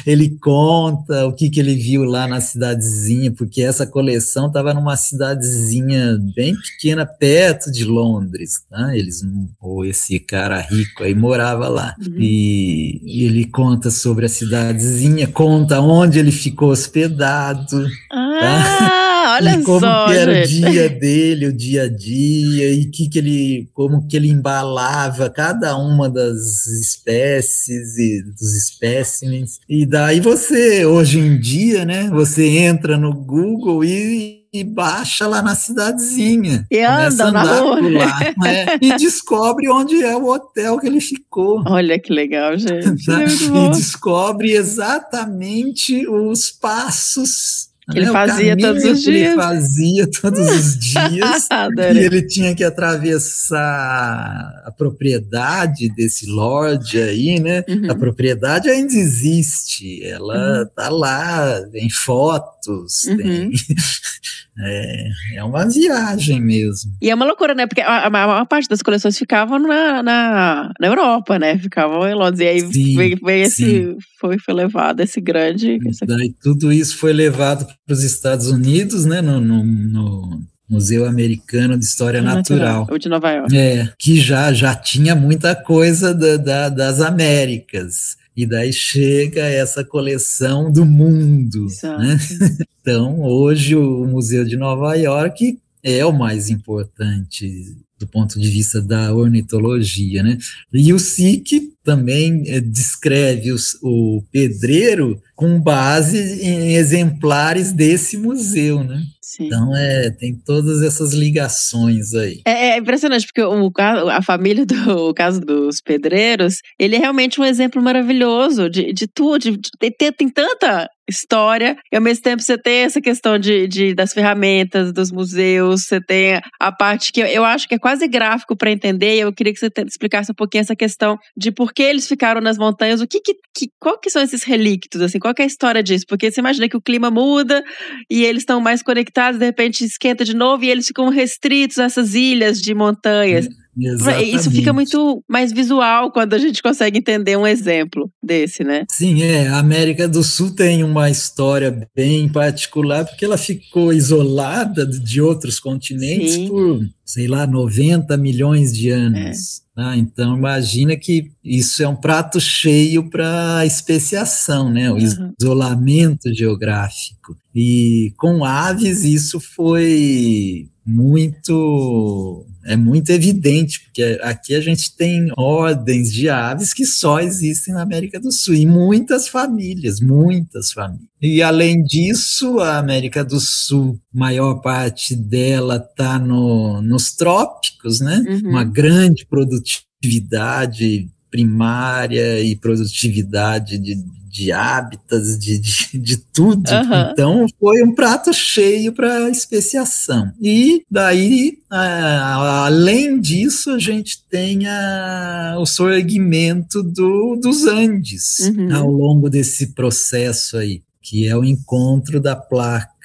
ele conta o que, que ele viu lá na cidadezinha, porque essa coleção estava numa cidadezinha bem pequena, perto de Londres. Tá? Eles, ou esse cara rico aí morava lá. Uhum. E ele conta sobre a cidadezinha, conta onde ele ficou hospedado, Ah, olha e como só, que era gente. o dia dele, o dia a dia, e que que ele, como que ele embalava cada uma das espécies e dos espécimens. E daí você, hoje em dia, né, você entra no Google e, e baixa lá na cidadezinha. E anda na andar rua. por lá, né, e *laughs* descobre onde é o hotel que ele ficou. Olha que legal, gente. *laughs* Tá? É E descobre exatamente os passos ele né, fazia todos os que ele dias. fazia todos os *laughs* dias. e ele tinha que atravessar a propriedade desse lord aí, né? Uhum. A propriedade ainda existe, ela tá lá, tem fotos, Uhum. tem. *laughs* É, é uma viagem mesmo. E é uma loucura, né? Porque a, a maior parte das coleções ficavam na, na, na Europa, né? Ficavam em Londres. E aí Sim, veio, veio esse. Foi, foi levado esse grande. esse- Daí tudo isso foi levado para os Estados Unidos, né? No, no- no Museu Americano de História Natural. O de Nova York. É, que já, já tinha muita coisa da- da- das Américas. E daí chega essa coleção do mundo. Né? *laughs* Então, hoje, o Museu de Nova York é o mais importante do ponto de vista da ornitologia. Né? E o SIC também eh, descreve os- o pedreiro com base em exemplares desse museu. Né? Sim. Então, é, tem todas essas ligações aí. É, é impressionante, porque o, a família do caso dos pedreiros, ele é realmente um exemplo maravilhoso de, de tudo. de- de- tem, tanta história, e ao mesmo tempo você tem essa questão de, de- das ferramentas, dos museus, você tem a parte que eu, eu acho que é quase gráfico para entender, e eu queria que você explicasse um pouquinho essa questão de por que eles ficaram nas montanhas, o que, que, que qual que são esses relictos, assim, qual que é a história disso? Porque você imagina que o clima muda, e eles estão mais conectados, de repente esquenta de novo e eles ficam restritos a essas ilhas de montanhas. Isso fica Exatamente. muito mais visual quando a gente consegue entender um exemplo desse, né? Sim, é. A América do Sul tem uma história bem particular, porque ela ficou isolada de outros continentes Sim. por, sei lá, 90 milhões de anos. tá? Então, imagina que isso é um prato cheio para especiação, né? O Uhum. isolamento geográfico. E com aves, isso foi muito é muito evidente, porque aqui a gente tem ordens de aves que só existem na América do Sul, e muitas famílias, muitas famílias. E além disso, a América do Sul, maior parte dela está no, nos trópicos, né? Uhum. Uma grande produtividade primária e produtividade de, de hábitats, de, de, *laughs* de tudo. Aham. Então, foi um prato cheio para especiação. E daí, ah, além disso, a gente tem a- o sorgimento do, dos Andes Uhum. ao longo desse processo aí, que é o encontro da placa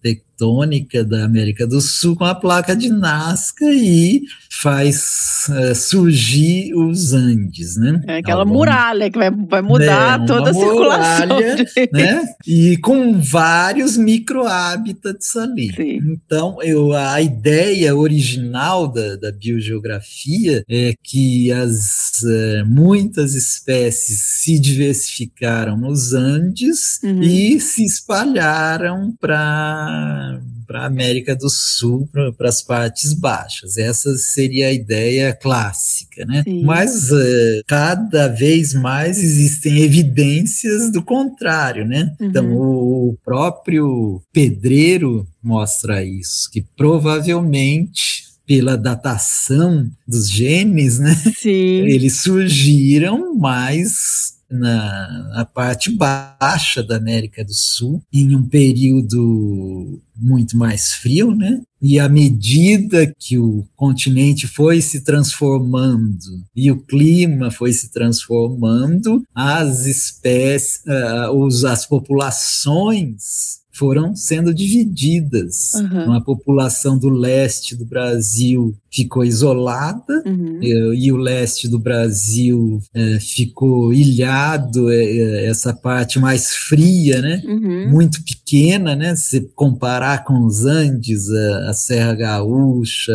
tectônica da América do Sul com a placa de Nazca e faz eh, surgir os Andes, né? É aquela longo muralha que vai, vai mudar É, uma toda a circulação. muralha, *laughs* de- né? E com vários microhábitats ali. Sim. Então, eu, a ideia original da, da biogeografia é que as eh, muitas espécies se diversificaram nos Andes Uhum. e se espalharam para a América do Sul, para as partes baixas. Essa seria a ideia clássica, né? Sim. Mas eh, cada vez mais existem evidências do contrário, né? Uhum. Então, o próprio pedreiro mostra isso, que provavelmente pela datação dos genes, né? Sim. Eles surgiram mais na, na, parte baixa da América do Sul, em um período muito mais frio, né? E à medida que o continente foi se transformando e o clima foi se transformando, as espécies, uh, os, as populações foram sendo divididas. Uhum. Uma população do leste do Brasil ficou isolada Uhum. e, e o leste do Brasil eh, ficou ilhado, eh, eh, essa parte mais fria, né? Uhum. Muito pequena, né? Se comparar com os Andes, a, a Serra Gaúcha,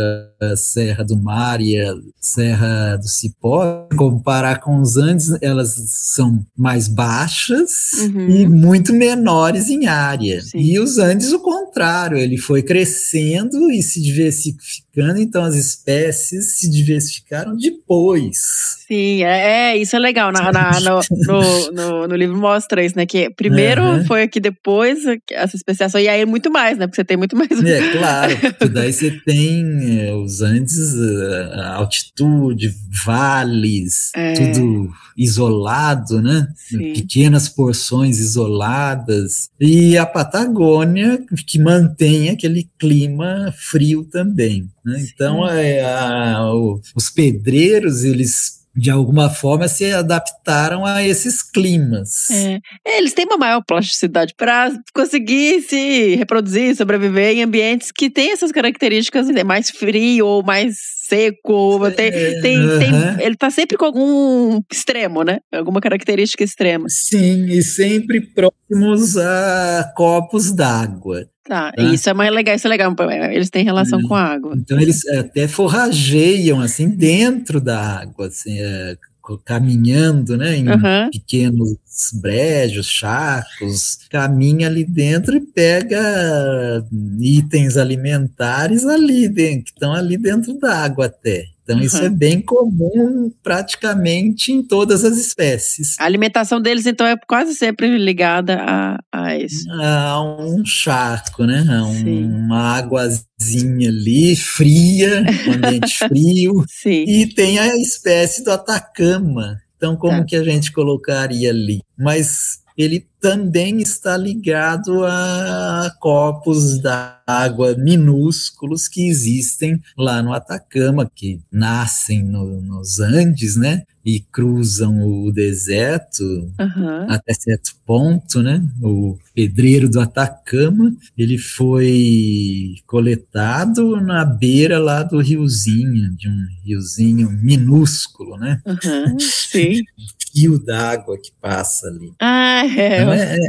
Serra do Mar e a Serra do Cipó, comparar com os Andes, elas são mais baixas Uhum. e muito menores em área. Sim. E os Andes, o contrário, ele foi crescendo e se diversificando, então as espécies se diversificaram depois. Sim, é, é, isso é legal. Na, na- no, no, no, no livro mostra isso, né? Que primeiro Uhum. foi aqui, depois essa especiação, e aí muito mais, né? Porque você tem muito mais. É claro, porque daí você tem eh, os Andes, eh, altitude, vales, É. tudo isolado, né? Sim. Pequenas porções isoladas. E a Patagônia, que mantém aquele clima frio também. né? Então, é, a- o- os pedreiros, eles de alguma forma se adaptaram a esses climas. É. Eles têm uma maior plasticidade para conseguir se reproduzir, sobreviver em ambientes que têm essas características, é mais frio ou mais seco. Tem, tem, tem- ele tá sempre com algum extremo, né? Alguma característica extrema. Sim, e sempre próximos a copos d'água. Tá, Tá. isso é mais legal, isso é legal. Eles têm relação com a água. Então eles até forrageiam assim dentro da água, assim, é, caminhando, né, em Aham. pequenos brejos, charcos, caminha ali dentro e pega itens alimentares ali dentro, que estão ali dentro da água até. Então isso Uhum. é bem comum praticamente em todas as espécies. A alimentação deles, então, é quase sempre ligada a, a isso. a um charco, né? A um- Sim. uma águazinha ali, fria, um ambiente *laughs* frio. Sim. E tem a espécie do Atacama. Então, como Tá. que a gente colocaria ali? Mas ele também está ligado a corpos d'água minúsculos que existem lá no Atacama, que nascem no- nos Andes, né? E cruzam o deserto Aham. até certo ponto, né? O pedreiro do Atacama, ele foi coletado na beira lá do riozinho, de um riozinho minúsculo, né? Aham. Sim. *laughs* Fio d'água que passa ali. Ah, é.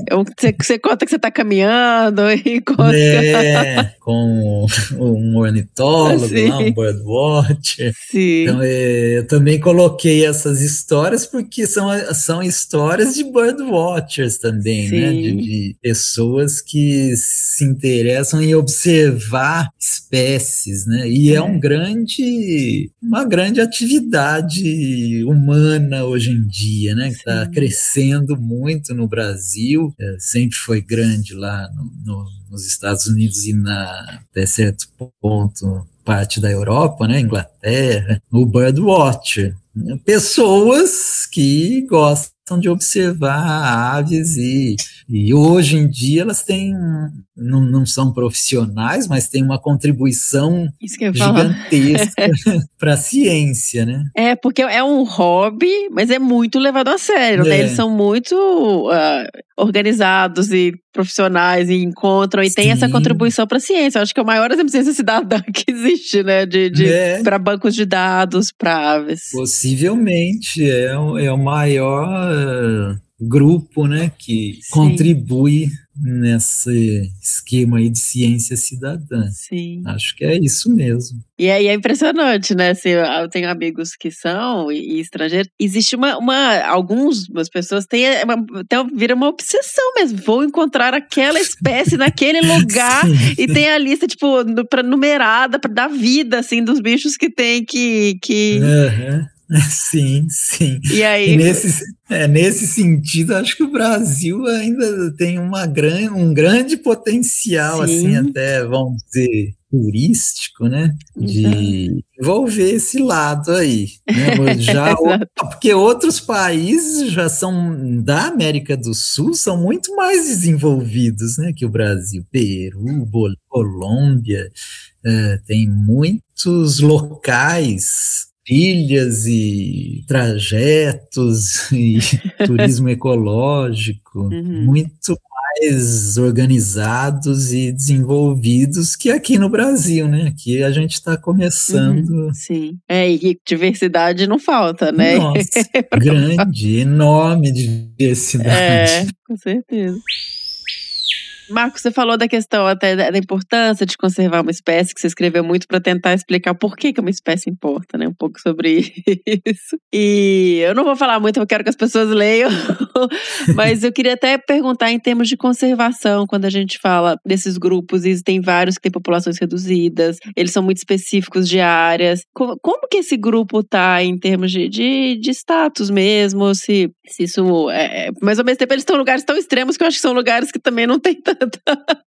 É, Você, você conta que você tá caminhando e *laughs* conta. é, com um ornitólogo Sim. lá, um birdwatcher. Sim. Então, é, eu também coloquei essas histórias porque são, são histórias de birdwatchers também, né? Sim. De, de pessoas que se interessam em observar espécies, né? E é, É. um grande, uma grande atividade humana hoje em dia, né? Que está crescendo muito no Brasil, é, sempre foi grande lá no- no- nos Estados Unidos e na, até certo ponto parte da Europa, né, Inglaterra, o birdwatcher. Pessoas que gostam de observar aves e, e hoje em dia elas têm, não, não são profissionais, mas têm uma contribuição gigantesca *laughs* *laughs* para a ciência, né? É, porque é um hobby, mas é muito levado a sério, né? É. Eles são muito ah, organizados e profissionais e encontram e tem essa Sim. contribuição para a ciência. Eu acho que é o maior exemplo de ciência cidadã *laughs* que existe, né? De, de, É. Para bancos de dados, para aves. Possivelmente é, o- é o maior eh, grupo né, que Sim. contribui nesse esquema aí de ciência cidadã. Sim. Acho que é isso mesmo. E aí é impressionante, né? Assim, eu tenho amigos que são e, estrangeiros. Existe uma, uma algumas pessoas têm é, tem, vira uma obsessão mesmo. Vou encontrar aquela espécie *laughs* naquele lugar Sim. e tem a lista tipo nu- pra, numerada para dar vida assim dos bichos que tem que que Aham. *laughs* Sim, sim. e E aí nesse, é, nesse sentido, acho que o Brasil ainda tem uma gran, um grande potencial, Sim. assim, até, vamos dizer, turístico, né? De envolver esse lado aí. Né? *laughs* Já, porque outros países já são da América do Sul são muito mais desenvolvidos né, que o Brasil. Peru, Colômbia, é, tem muitos locais trilhas e trajetos *laughs* e *laughs* turismo ecológico uhum. muito mais organizados e desenvolvidos que aqui no Brasil, né? Aqui a gente está começando. Uhum, sim. É, e diversidade não falta, né? Nossa, *laughs* grande, enorme diversidade. É, com certeza. Marcos, você falou da questão até da importância de conservar uma espécie, que você escreveu muito para tentar explicar por que, que uma espécie importa, né? Um pouco sobre isso. E eu não vou falar muito, eu quero que as pessoas leiam, *laughs* mas eu queria até perguntar em termos de conservação, quando a gente fala desses grupos, e tem vários que têm populações reduzidas, eles são muito específicos de áreas. Como, como que esse grupo está em termos de, de, de, status mesmo? Se, se isso é, é. Mas ao mesmo tempo eles estão em lugares tão extremos que eu acho que são lugares que também não tem tanto tanta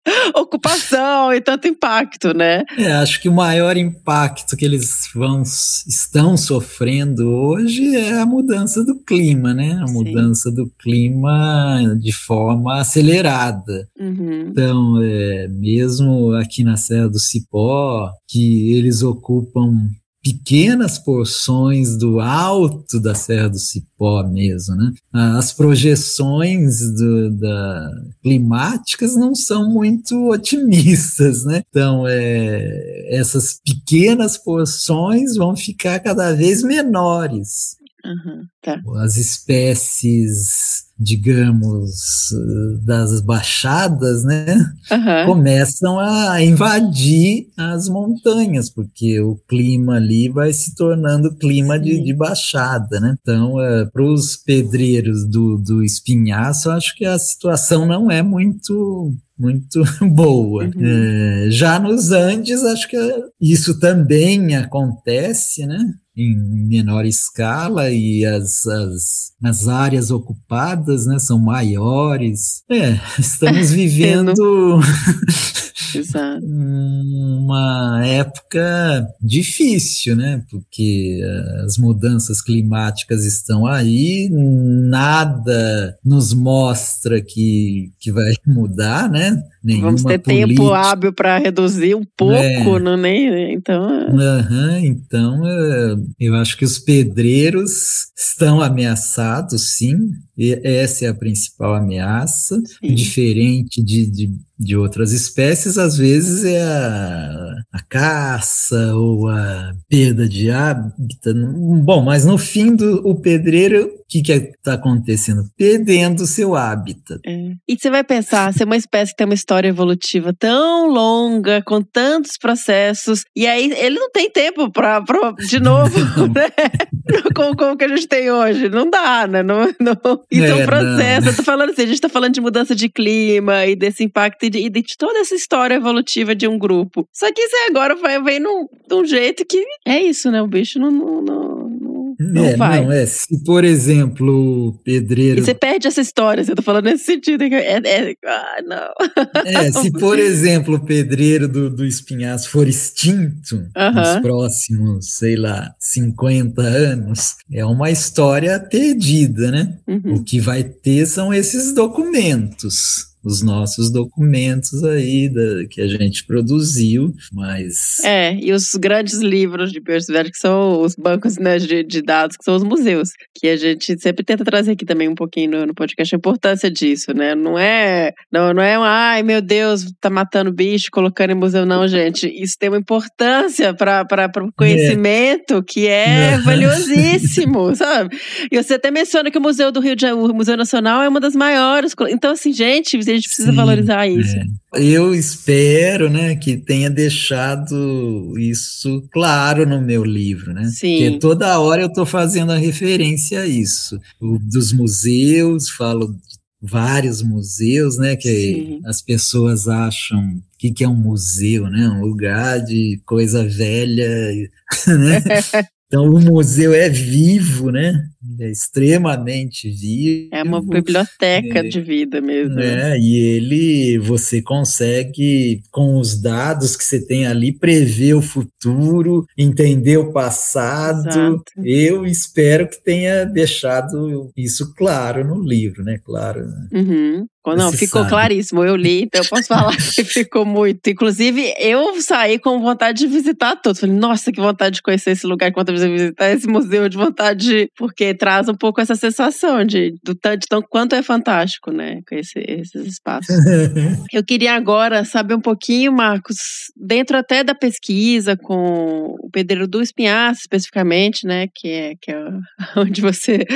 *laughs* ocupação e tanto impacto, né? É, acho que o maior impacto que eles vão, estão sofrendo hoje é a mudança do clima, né? A Sim. mudança do clima de forma acelerada. Uhum. Então, é, mesmo aqui na Serra do Cipó, que eles ocupam pequenas porções do alto da Serra do Cipó mesmo, né? As projeções do, da, climáticas não são muito otimistas, né? Então, é, essas pequenas porções vão ficar cada vez menores. Uhum, tá. As espécies digamos, das baixadas, né, uhum. começam a invadir as montanhas, porque o clima ali vai se tornando clima de, de, baixada, né? Então, é, para os pedreiros do, do espinhaço, acho que a situação não é muito muito *laughs* boa. Uhum. É, já nos Andes, acho que isso também acontece, né? Em menor escala e as, as, as áreas ocupadas né, são maiores. É, *laughs* estamos *laughs* vivendo *laughs* uma época difícil, né? Porque as mudanças climáticas estão aí, nada nos mostra que, que vai mudar, né? Nenhuma Vamos ter política. tempo hábil para reduzir um pouco, é. não nem? Então, uhum, então é, eu acho que os pedreiros estão ameaçados, sim. E essa é a principal ameaça, sim. diferente de, de de outras espécies, às vezes é a, a caça ou a perda de hábitat. Bom, mas no fim do o pedreiro, o que está acontecendo? Perdendo o seu hábitat. É. E você vai pensar, se é uma espécie que tem uma história evolutiva tão longa, com tantos processos, e aí ele não tem tempo para, de *laughs* novo, né? *laughs* como, como que a gente tem hoje. Não dá, né? Não, não. Isso é, é um processo. Não. Eu tô falando assim, a gente está falando de mudança de clima e desse impacto de, de toda essa história evolutiva de um grupo. Só que isso agora vai, vem num, de um jeito que é isso, né? O bicho não, não, não, não é, vai. Não, é. Se, por exemplo, o pedreiro. E você perde essa história, você tá falando nesse sentido. É, é, ah, não. É, *laughs* se, por exemplo, o pedreiro do, do espinhaço for extinto uh -huh. nos próximos, sei lá, 50 anos, é uma história perdida, né? Uhum. O que vai ter são esses documentos os nossos documentos aí da, que a gente produziu, mas... É, e os grandes livros de biodiversidade que são os bancos né, de, de, dados, que são os museus, que a gente sempre tenta trazer aqui também um pouquinho no, no podcast a importância disso, né? Não é, não, não é um, ai meu Deus, tá matando bicho, colocando em museu, não, gente. Isso tem uma importância para o conhecimento é. que é *laughs* valiosíssimo, sabe? E você até menciona que o Museu do Rio de Janeiro, o Museu Nacional é uma das maiores, então assim, gente, a gente precisa Sim, valorizar isso. É. Eu espero, né, que tenha deixado isso claro no meu livro, né? Sim. Porque toda hora eu estou fazendo a referência a isso. O, dos museus, falo de vários museus, né, que Sim. as pessoas acham o que, que é um museu, né? Um lugar de coisa velha, *laughs* né? *laughs* Então o museu é vivo, né? Ele é extremamente vivo. É uma biblioteca é, de vida mesmo. É, e ele, você consegue, com os dados que você tem ali, prever o futuro, entender o passado. Exato. Eu espero que tenha deixado isso claro no livro, né? Claro. Uhum. Não, ficou sabe. claríssimo. Eu li, então eu posso falar *laughs* que ficou muito. Inclusive, eu saí com vontade de visitar todos. Falei, nossa, que vontade de conhecer esse lugar, vontade de visitar esse museu, de vontade de. Porque traz um pouco essa sensação de, do tanto, então, quanto é fantástico, né? Conhecer esses espaços. *laughs* Eu queria agora saber um pouquinho, Marcos, dentro até da pesquisa com o Pedreiro do Espinhaço, especificamente, né? Que é, que é *laughs* onde você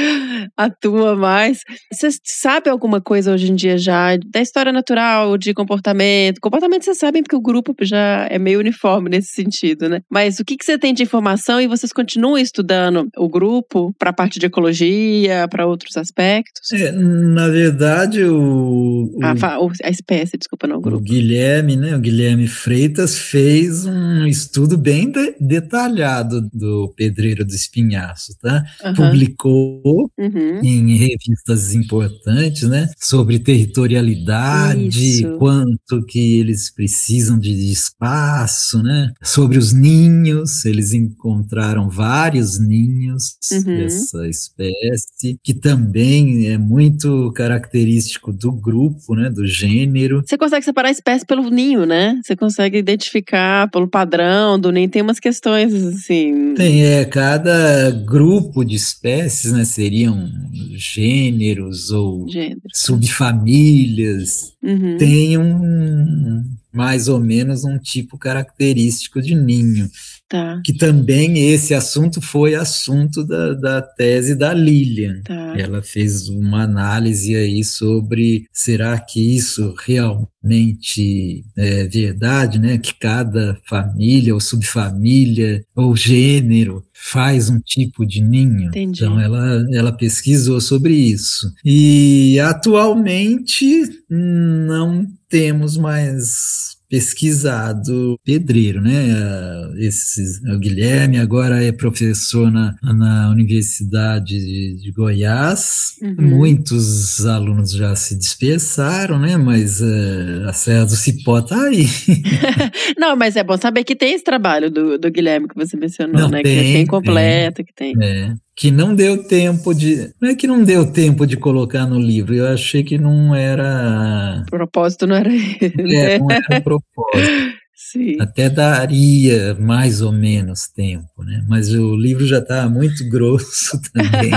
atua mais. Você sabe alguma coisa hoje em dia já da história natural, de comportamento? Comportamento vocês sabem porque o grupo já é meio uniforme nesse sentido, né? Mas o que, que você tem de informação e vocês continuam estudando o grupo para a parte de ecologia, para outros aspectos? É, na verdade, o, o, A, fa- o- a espécie, desculpa, não o o grupo. Guilherme, né, o Guilherme Freitas fez um estudo bem de- detalhado do Pedreiro do Espinhaço, tá? Aham. Publicou Uhum. em revistas importantes, né, sobre territorialidade, Isso. quanto que eles precisam de de espaço, né, sobre os ninhos, eles encontraram vários ninhos Uhum. dessa espécie, que também é muito característico do grupo, né, do gênero. Você consegue separar a espécie pelo ninho, né? Você consegue identificar pelo padrão do ninho. Tem umas questões assim. Tem, é, cada grupo de espécies, né, seriam gêneros ou Gênero. subfamílias, Uhum. tem um mais ou menos um tipo característico de ninho, Tá, que também esse assunto foi assunto da, da tese da Lilian. tá. Ela fez uma análise aí sobre será que isso realmente é verdade, né? Que cada família ou subfamília ou gênero faz um tipo de ninho. Entendi. Então ela, ela pesquisou sobre isso. E atualmente não temos mais pesquisado pedreiro, né? Ah, Esse, o Guilherme agora é professor na, na Universidade de, de Goiás. Uhum. Muitos alunos já se dispersaram, né? Mas eh, a Serra do Cipó tá aí. *laughs* Não, mas é bom saber que tem esse trabalho do, do Guilherme que você mencionou, Não, né? que tem, é bem completo, que tem. É, que não deu tempo de. Não é que não deu tempo de colocar no livro, eu achei que não era. O propósito não era ele. É, né? não era um propósito. *laughs* Sim. Até daria mais ou menos tempo, né? Mas o livro já está muito grosso *laughs* também.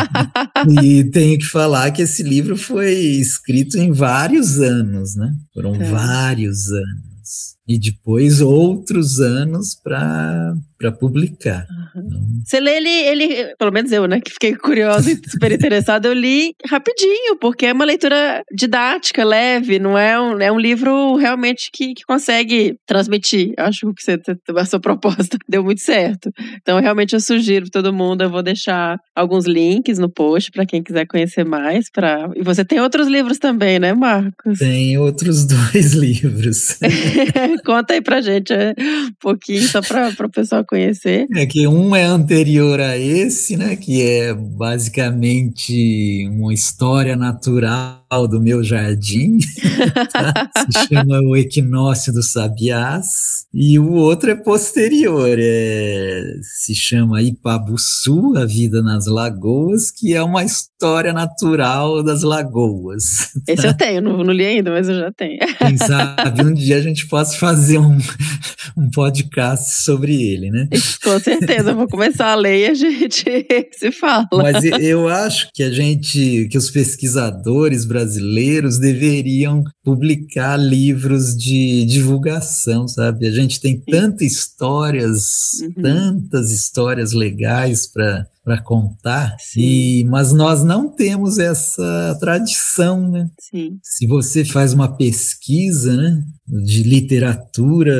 e tenho que falar que esse livro foi escrito em vários anos, né? Foram Tá. vários anos. E depois outros anos para publicar. Então, Você lê ele, ele, pelo menos eu, né, que fiquei curiosa e *laughs* super interessada, eu li rapidinho, porque é uma leitura didática, leve, não é um, é um livro realmente que, que consegue transmitir. Acho que você, a sua proposta *laughs* deu muito certo. Então, realmente, eu sugiro para todo mundo, eu vou deixar alguns links no post para quem quiser conhecer mais. Pra... E você tem outros livros também, né, Marcos? Tem outros *laughs* dois livros. *laughs* Conta aí pra gente é, um pouquinho, só para o pessoal conhecer. É que um é anterior a esse, né? Que é basicamente uma história natural do meu jardim. *laughs* tá? Se chama O Equinócio dos Sabiás. E o outro é posterior, é, se chama Ipabuçu, A Vida nas Lagoas, que é uma história natural das lagoas. Esse eu tenho, não, não li ainda, mas eu já tenho. Quem sabe um dia a gente possa fazer um, um podcast sobre ele, né? Com certeza, eu vou começar a ler e a gente *laughs* se fala. Mas eu acho que a gente, que os pesquisadores brasileiros deveriam publicar livros de divulgação, sabe? A gente tem tantas histórias, Uhum. tantas histórias legais para para contar, Sim. e, mas nós não temos essa tradição, né? Sim. Se você faz uma pesquisa né, de literatura,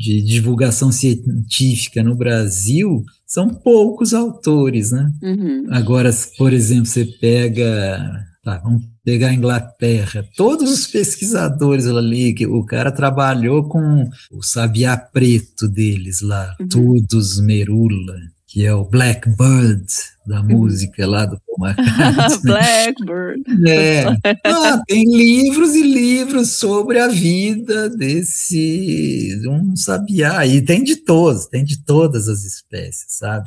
de divulgação científica no Brasil, são poucos autores, né? Uhum. Agora, por exemplo, você pega. Tá, vamos pegar a Inglaterra. Todos os pesquisadores ali, que o cara trabalhou com o sabiá preto deles lá, Uhum. Tudus merula, que é o Blackbird da música lá do Paul *laughs* McCartney. Blackbird. É. Ah, tem livros e livros sobre a vida desse um sabiá. E tem de todos, tem de todas as espécies, sabe?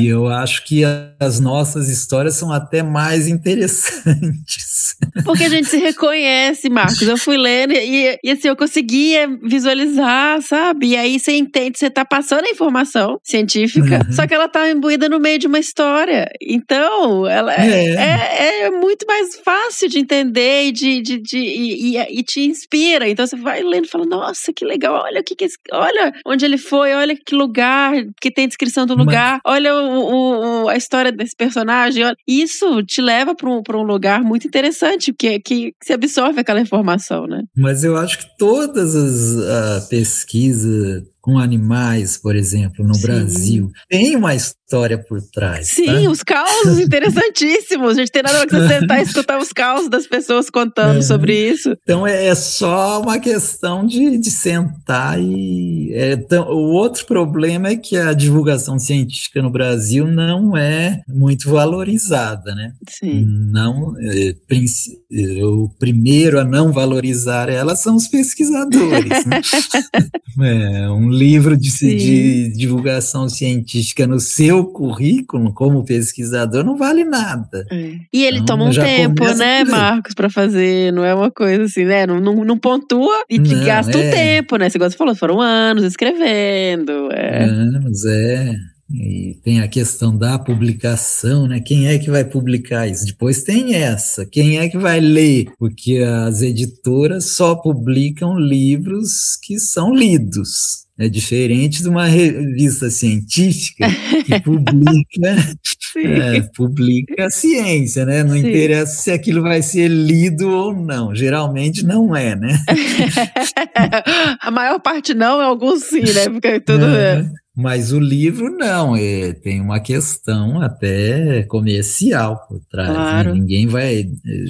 E eu acho que as nossas histórias são até mais interessantes. *laughs* Porque a gente se reconhece, Marcos. Eu fui lendo e, e assim, eu conseguia visualizar, sabe? E aí você entende, você tá passando a informação científica, Uhum. só que ela tá imbuída no meio de uma história. Então, ela é, É. é, é muito mais fácil de entender e, de, de, de- e, e- e te inspira. Então você vai lendo e fala, nossa, que legal, olha o que, que esse- olha onde ele foi, olha que lugar, que tem descrição do Mas- lugar, olha o, o- a história desse personagem. olha. Isso te leva para um, pra um lugar muito interessante, que, que, que se absorve aquela informação, né? Mas eu acho que todas as ah, pesquisas com animais, por exemplo, no Sim. Brasil, tem uma história por trás. Sim, tá? os causos *laughs* interessantíssimos. A gente tem nada você sentar e escutar os causos das pessoas contando É. sobre isso. Então é é só uma questão de, de sentar e. é, então, o outro problema é que a divulgação científica no Brasil não é muito valorizada, né? Sim. Não, é, é, o primeiro a não valorizar ela são os pesquisadores. né? *laughs* É, um livro de, de divulgação científica no seu currículo como pesquisador não vale nada. É. E ele Então, toma um tempo, né. Marcos, pra fazer. Não é uma coisa assim, né? Não, não, não pontua e te Não, gasta um é. tempo, né? Você falou, foram anos escrevendo. É. Anos, é. E tem a questão da publicação, né? Quem é que vai publicar isso? Depois tem essa. Quem é que vai ler? Porque as editoras só publicam livros que são lidos. É diferente de uma revista científica que *laughs* publica, é, publica a ciência, né? Não Sim. interessa se aquilo vai ser lido ou não. Geralmente não é, né? *laughs* A maior parte não, alguns sim, né? Porque tudo. É, Mas o livro não, é, tem uma questão até comercial por trás. né? Claro. Ninguém vai. é,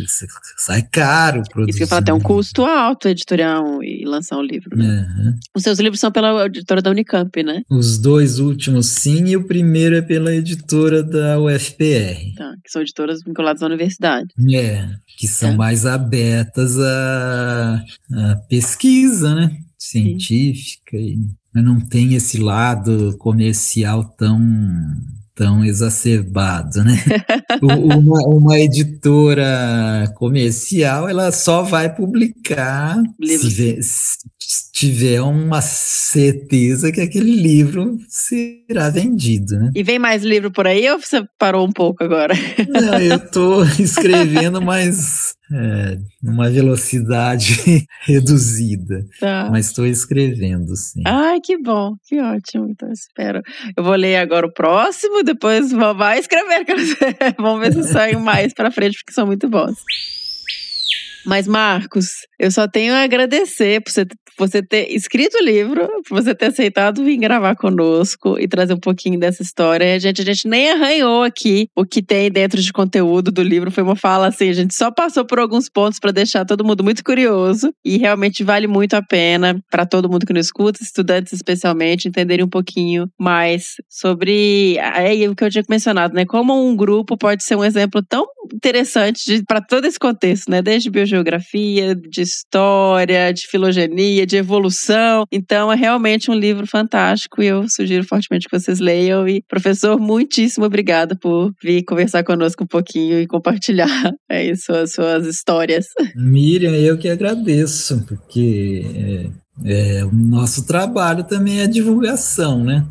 sai caro produzir. Isso que eu falo, tem um custo alto editorial e lançar um livro. Né? Aham. Os seus livros são pela editora da Unicamp, né? Os dois últimos sim, e o primeiro é pela editora da UFPR. Tá, que são editoras vinculadas à universidade. É, que são Tá. mais abertas à, à pesquisa, né? Científica, e mas não tem esse lado comercial tão, tão exacerbado, né? *laughs* Uma, uma editora comercial, ela só vai publicar se tiver uma certeza que aquele livro será vendido, né? E vem mais livro por aí ou você parou um pouco agora? Não, eu *laughs* estou escrevendo, mas é, numa velocidade *laughs* reduzida. Tá. Mas estou escrevendo, sim. Ai, que bom, que ótimo. Então, espero. Eu vou ler agora o próximo, depois vou vai escrever. *laughs* Vamos ver se saem mais pra frente, porque são muito bons. Mas, Marcos, eu só tenho a agradecer por você, por você ter escrito o livro, por você ter aceitado vir gravar conosco e trazer um pouquinho dessa história. A gente, a gente nem arranhou aqui o que tem dentro de conteúdo do livro. Foi uma fala assim, a gente só passou por alguns pontos para deixar todo mundo muito curioso e realmente vale muito a pena para todo mundo que nos escuta, estudantes especialmente, entenderem um pouquinho mais sobre é, o que eu tinha mencionado, né? Como um grupo pode ser um exemplo tão interessante para todo esse contexto, né? Desde biogeografia, de história, de filogenia, de evolução. Então, é realmente um livro fantástico e eu sugiro fortemente que vocês leiam. E, professor, muitíssimo obrigada por vir conversar conosco um pouquinho e compartilhar *laughs* aí suas, suas histórias. Miriam, eu que agradeço, porque é, é, o nosso trabalho também é divulgação, né?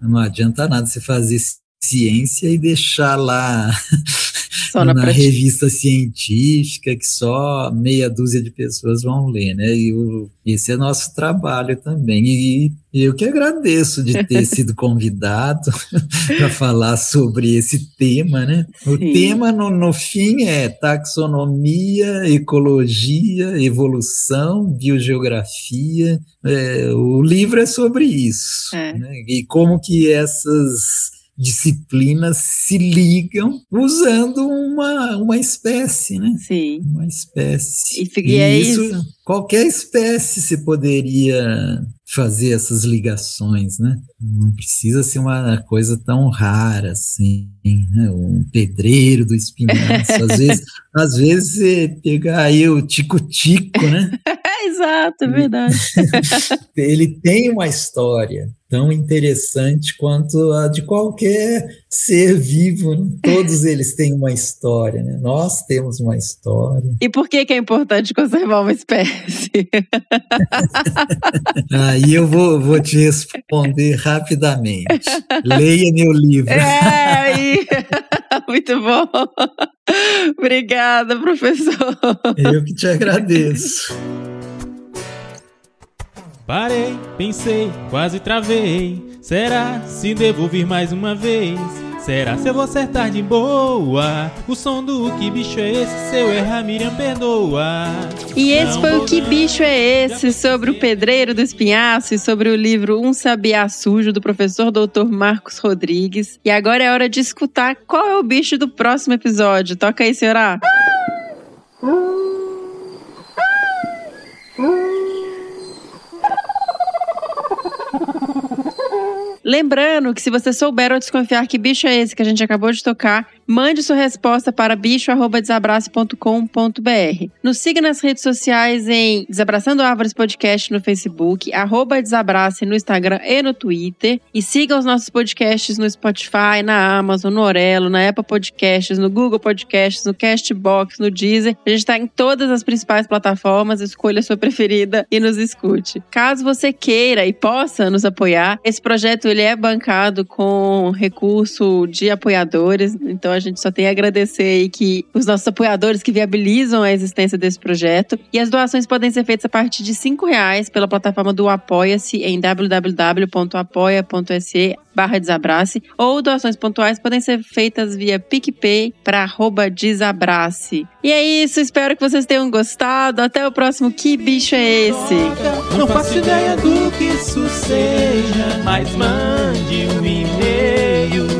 Não adianta nada você fazer ciência e deixar lá *laughs* Só na revista científica que só meia dúzia de pessoas vão ler, né? E o, esse é nosso trabalho também. E, e eu que agradeço de ter *laughs* sido convidado *laughs* para falar sobre esse tema, né? O Sim. tema, no, no fim, é taxonomia, ecologia, evolução, biogeografia. É, o livro é sobre isso. É. né? E como que essas disciplinas se ligam usando uma, uma espécie, né? Sim. Uma espécie. E e é isso. qualquer espécie se poderia fazer essas ligações, né? Não precisa ser uma coisa tão rara assim, né? Um pedreiro do espinhaço. Às vezes, *laughs* às vezes você pegar aí o tico-tico, né? *laughs* Exato, é verdade. *laughs* Ele tem uma história tão interessante quanto a de qualquer ser vivo. Né? Todos eles têm uma história, né? Nós temos uma história. E por que, que é importante conservar uma espécie? Aí eu vou, vou te responder rapidamente. *laughs* Leia meu livro. É. *laughs* Muito bom. Obrigada, professor. Eu que te agradeço. Parei, pensei, quase travei. Será se devo vir mais uma vez? Será se eu vou acertar de boa? O som do que bicho é esse? Se eu errar, Miriam perdoa. E esse Não foi o Que não, Bicho é Esse? Sobre o pedreiro do espinhaço e sobre o livro Um Sabiá Sujo, do professor Dr. Marcos Rodrigues. E agora é hora de escutar qual é o bicho do próximo episódio. Toca aí, senhora. Lembrando que se você souber ou desconfiar que bicho é esse que a gente acabou de tocar, mande sua resposta para bicho@desabrace.com.br. Nos siga nas redes sociais em Desabraçando Árvores Podcast no Facebook, arroba Desabrace no Instagram e no Twitter. E siga os nossos podcasts no Spotify, na Amazon, no Orelo, na Apple Podcasts, no Google Podcasts, no Castbox, no Deezer. A gente está em todas as principais plataformas. Escolha a sua preferida e nos escute. Caso você queira e possa nos apoiar, esse projeto ele é bancado com recurso de apoiadores. Então a gente só tem a agradecer que os nossos apoiadores que viabilizam a existência desse projeto. E as doações podem ser feitas a partir de cinco reais pela plataforma do Apoia-se em www.apoia.se barra desabrace ou doações pontuais podem ser feitas via PicPay para arroba desabrace. E é isso, espero que vocês tenham gostado. Até o próximo Que Bicho é Esse? Não faço ideia do que isso seja, mas mande um e-mail